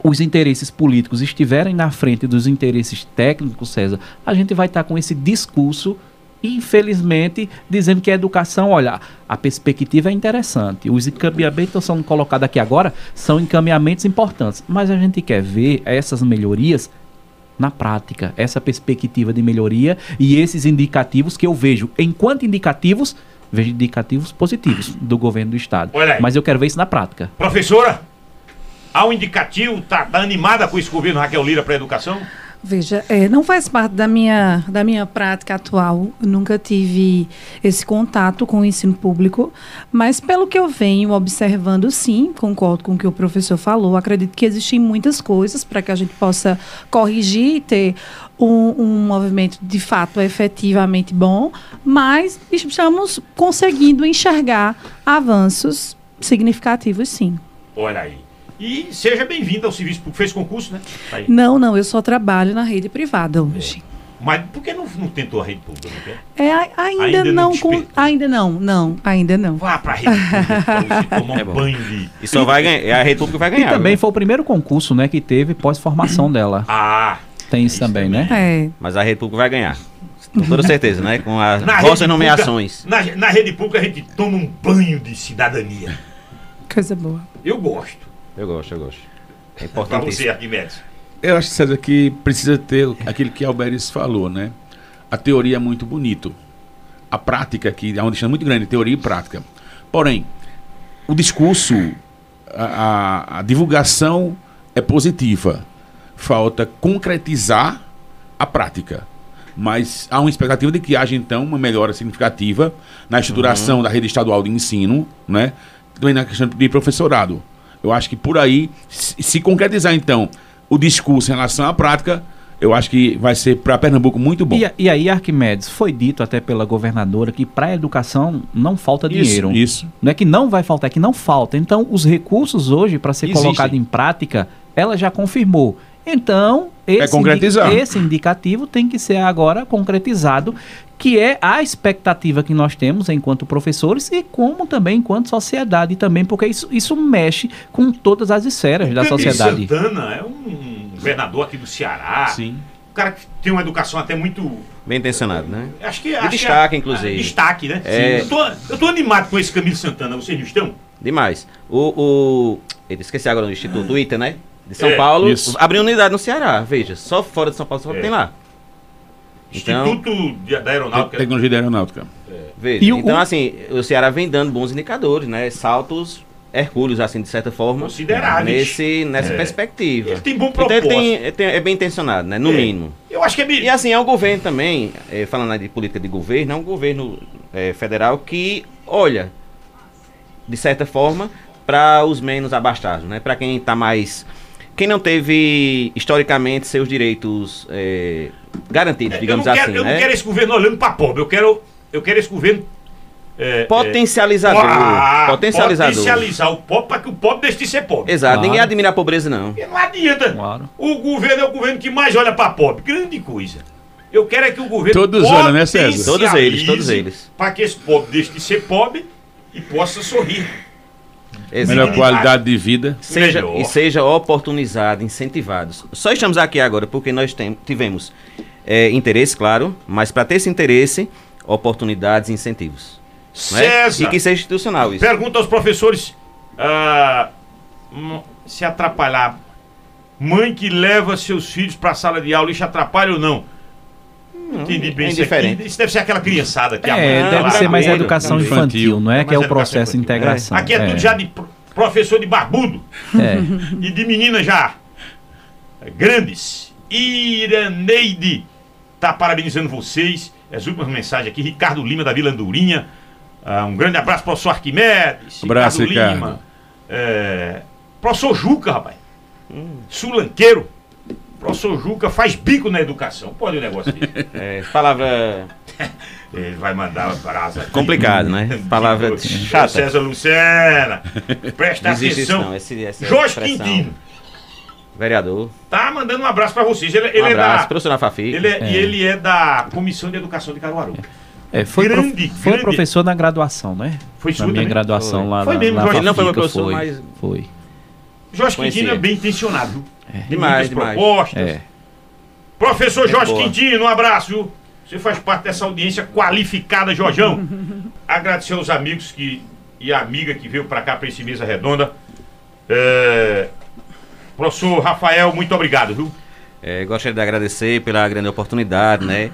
os interesses políticos estiverem na frente dos interesses técnicos, César, a gente vai estar com esse discurso, infelizmente, dizendo que a educação, olha, a perspectiva é interessante. Os encaminhamentos que estão sendo colocados aqui agora são encaminhamentos importantes, mas a gente quer ver essas melhorias na prática, essa perspectiva de melhoria e esses indicativos que eu vejo, enquanto indicativos, vejo indicativos positivos do governo do estado. Mas eu quero ver isso na prática. Professora, há um indicativo, tá, tá animada com esse governo Raquel Lira para educação? Veja, é, não faz parte da minha, da minha prática atual. Nunca tive esse contato com o ensino público, mas pelo que eu venho observando, sim, concordo com o que o professor falou. Acredito que existem muitas coisas para que a gente possa corrigir e ter um, um movimento de fato efetivamente bom, mas estamos conseguindo enxergar avanços significativos, sim. Olha aí. E seja bem-vindo ao serviço público. Fez concurso, né? Tá aí. Não, não, eu só trabalho na rede privada hoje. Mas por que não, não tentou a rede pública? Não? É, a- ainda, Ainda não não, com- ainda não, não, ainda não. Vá pra rede pública você tomar um É bom. banho de. E só vai ganhar. A República vai E ganhar. também viu? foi o primeiro concurso, né, que teve pós-formação dela. Ah! Tem isso também, né? É, Mas a República vai ganhar. Com toda certeza, né? Com as Na vossas rede nomeações. pública- na, na rede pública a gente toma um banho de cidadania. coisa boa. Eu gosto. Eu gosto, eu gosto. É Pra você, importantíssimo. Arquimedes. Eu acho, César, que precisa ter aquilo que Alberes falou, né? A teoria é muito bonito. A prática aqui é uma distância muito grande, teoria e prática. Porém, o discurso, a, a- a divulgação é positiva. Falta concretizar a prática. Mas há uma expectativa de que haja, então, uma melhora significativa na estruturação da rede estadual de ensino, né? Também na questão de professorado. Eu acho que por aí, se, concretizar, então, o discurso em relação à prática, eu acho que vai ser para Pernambuco muito bom. E, e aí, Arquimedes, foi dito até pela governadora que para a educação não falta Isso, dinheiro. Isso. Não é que não vai faltar, é que não falta. Então, os recursos hoje, para ser colocado em prática, ela já confirmou. Então, esse, É concretizar. indi- esse indicativo tem que ser agora concretizado, que é a expectativa que nós temos enquanto professores e como também enquanto sociedade também, porque isso, isso mexe com todas as esferas da Camilo sociedade. Santana é um governador aqui do Ceará. Sim. Um cara que tem uma educação até muito. Bem intencionado, né? Acho que. De acho que destaque, é- inclusive. é, destaque, né? É. Eu, tô, eu tô animado com esse Camilo Santana, vocês não estão? Demais. O. o eu esqueci agora do Instituto ITA, né? De São É, Paulo. isso. Abriu unidade no Ceará, veja. Só fora de São Paulo só É. tem lá. Então, Instituto de- da Aeronáutica. Tecnologia da Aeronáutica. veja. E então o- assim, o Ceará vem dando bons indicadores, né? Saltos hercúleos, assim, de certa forma. Consideráveis. Nesse, nessa É. perspectiva. Ele tem bom Então ele propósito. tem, ele tem- é bem intencionado, né? No É. mínimo. Eu acho que é. bi- E assim, é um governo também, eh, falando aí de política de governo, é um governo eh, federal que olha, de certa forma, para os menos abastados, né? Para quem está mais. Quem não teve historicamente seus direitos eh, garantidos, eu digamos quero, assim, eu né? não quero esse governo olhando pra pobre. Eu quero, eu quero esse governo. é, Potencializador. Ah, potencializador. Potencializar o pobre para que o pobre deixe de ser pobre. Exato, Claro. ninguém admira a pobreza, não. Porque não adianta. Claro. O governo é o governo que mais olha para pobre. Grande coisa. Eu quero é que o governo Todos olham, né, César? Todos eles, todos eles. Para que esse pobre deixe de ser pobre e possa sorrir. Melhor qualidade de vida. seja, Melhor. e seja oportunizado, incentivados. Só estamos aqui agora porque nós tem- tivemos é, interesse, claro, mas para ter esse interesse, oportunidades e incentivos. né? César, E que seja institucional isso. pergunta aos professores ah, se atrapalhar. Mãe que leva seus filhos para a sala de aula, isso atrapalha ou não? Não entendi bem é isso aqui. Isso deve ser aquela criançada que a mãe É, deve lá ser mais agora. educação Infantil. infantil, não é? É Que é o processo de integração. Aqui é, tudo já de pro- professor de barbudo É. e de meninas já eh, grandes. Iraneide tá parabenizando vocês. As últimas mensagens aqui. Ricardo Lima da Vila Andorinha. Ah, um grande abraço para o professor Arquimedes. Abraço, Ricardo. Lima. É, professor Juca, rapaz. Sulanqueiro. Professor Juca faz bico na educação. Pode um negócio desse. É, palavra Ele vai mandar brasa. aqui. complicada, né? Palavra chata. César Lucena. Presta atenção. não. Esse, essa Jorge expressão. Quintino. Vereador. Tá mandando um abraço pra vocês. Ele, Um ele é abraço. da. Professor Nafafi. Ele é, E ele é da Comissão de Educação de Caruaru. É, foi, prof- Grande, foi grande. professor na graduação, né? Foi Na sua minha também? graduação Foi. lá Foi na, mesmo, na Jorge. Ele não foi meu professor, foi. mas- Foi. Jorge Conhecia. Quintino é bem intencionado, De Demais, muitas demais. propostas. É. Professor Gente Jorge boa. Quintino, um abraço, viu? Você faz parte dessa audiência qualificada, Jorjão. Agradecer aos amigos que, e a amiga que veio pra cá pra esse mesa redonda. É, Professor Rafael, muito obrigado, viu? É, gostaria de agradecer pela grande oportunidade, né?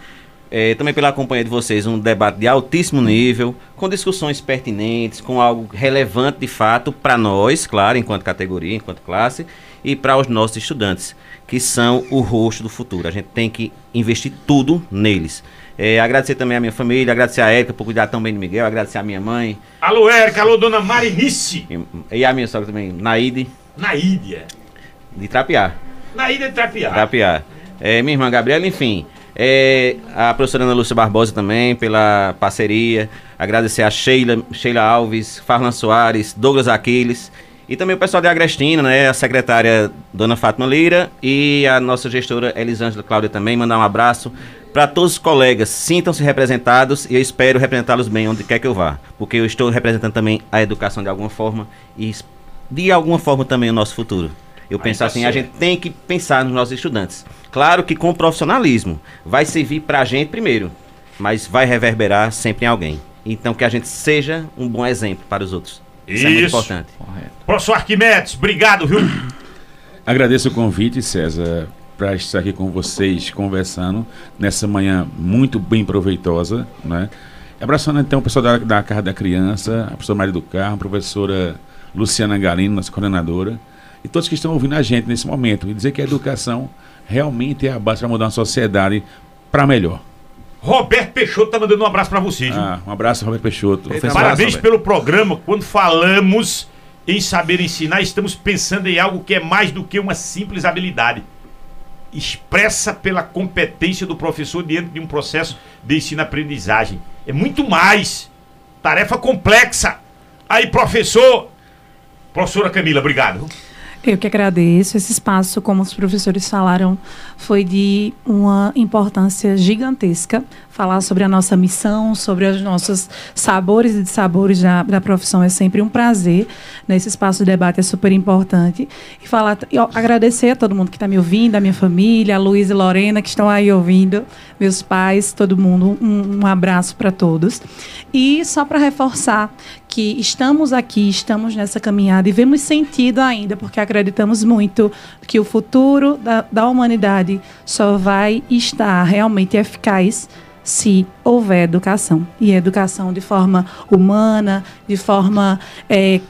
eh, também pela companhia de vocês, um debate de altíssimo nível, com discussões pertinentes, com algo relevante de fato para nós, claro, enquanto categoria, enquanto classe, e para os nossos estudantes, que são o rosto do futuro. A gente tem que investir tudo neles. Eh, agradecer também à minha família, agradecer a Érica por cuidar tão bem de Miguel, agradecer à minha mãe Alô, Érica, alô, dona Marinice. e, e à minha sogra também, Naide, Na Ídia. de Trapiá. Na Ídia de Trapiá. Trapiá. É, minha irmã Gabriela, enfim. É, a professora Ana Lúcia Barbosa também pela parceria. Agradecer a Sheila, Sheila Alves, Farlan Soares, Douglas Aquiles. E também o pessoal de Agrestina, né? A secretária Dona Fátima Lira e a nossa gestora Elisângela Cláudia também. Mandar um abraço para todos os colegas. Sintam-se representados e eu espero representá-los bem onde quer que eu vá. Porque eu estou representando também a educação de alguma forma e de alguma forma também o nosso futuro. Eu penso tá assim, a certo. gente tem que pensar nos nossos estudantes. Claro que com profissionalismo. Vai servir pra gente primeiro, mas vai reverberar sempre em alguém. Então que a gente seja um bom exemplo para os outros. Isso, é muito Isso. importante. Correto. Professor Arquimedes, obrigado, viu? Agradeço o convite, César, para estar aqui com vocês conversando nessa manhã muito bem proveitosa, né? Abraçando então o pessoal da, da Casa da Criança, a professora Maria do Carmo, a professora Luciana Galino, nossa coordenadora, e todos que estão ouvindo a gente nesse momento, e dizer que a educação realmente é a base para mudar uma sociedade para melhor. Roberto Peixoto tá mandando um abraço pra você, viu? Ah, um abraço, Roberto Peixoto. Professor- Parabéns abraço, pelo programa. Quando falamos em saber ensinar, estamos pensando em algo que é mais do que uma simples habilidade. Expressa pela competência do professor dentro de um processo de ensino-aprendizagem. É muito mais. Tarefa complexa. Aí, professor. Professora Camila, obrigado. Eu que agradeço. Esse espaço, como os professores falaram, foi de uma importância gigantesca. Falar sobre a nossa missão, sobre os nossos sabores e dissabores da, da profissão é sempre um prazer. Nesse espaço de debate é super importante. E falar, e, agradecer a todo mundo que está me ouvindo, a minha família, a Luísa e Lorena, que estão aí ouvindo, meus pais, todo mundo. Um, um abraço para todos. E só para reforçar que estamos aqui, estamos nessa caminhada e vemos sentido ainda, porque acreditamos muito que o futuro da, da humanidade só vai estar realmente eficaz se houver educação. E educação de forma humana, de forma eh,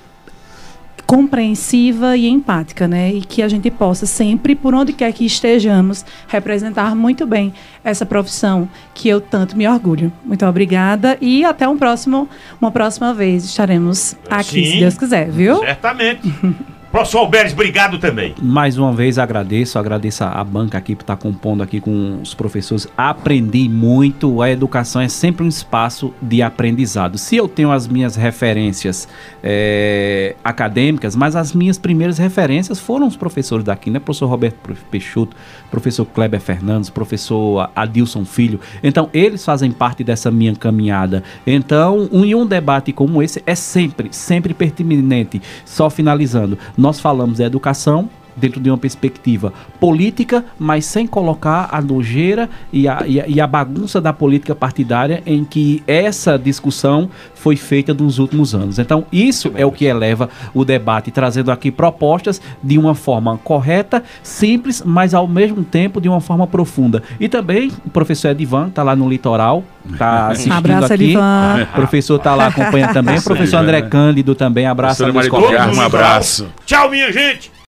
compreensiva e empática, né? E que a gente possa sempre, por onde quer que estejamos, representar muito bem essa profissão que eu tanto me orgulho. Muito obrigada e até um próximo, uma próxima vez estaremos aqui, Sim. se Deus quiser, viu? Certamente. Professor Alberes, obrigado também. Mais uma vez agradeço, agradeço a banca aqui por estar compondo aqui com os professores. Aprendi muito, a educação é sempre um espaço de aprendizado. Se eu tenho as minhas referências eh, acadêmicas, mas as minhas primeiras referências foram os professores daqui, né? Professor Roberto Peixoto, professor Kleber Fernandes, professor Adilson Filho. Então, eles fazem parte dessa minha caminhada. Então, um, um debate como esse é sempre, sempre pertinente. Só finalizando, nós falamos da educação dentro de uma perspectiva política, mas sem colocar a nojeira e a, e a, e a bagunça da política partidária em que essa discussão foi feita nos últimos anos. Então, isso é o que eleva o debate, trazendo aqui propostas de uma forma correta, simples, mas ao mesmo tempo de uma forma profunda. E também o professor Edivan está lá no litoral, está assistindo Abraço, aqui. Edivan. O professor está lá acompanhando também. O professor André Cândido também, abraço Professora a meus Maria do colegas. Carmo, um abraço. Tchau, minha gente.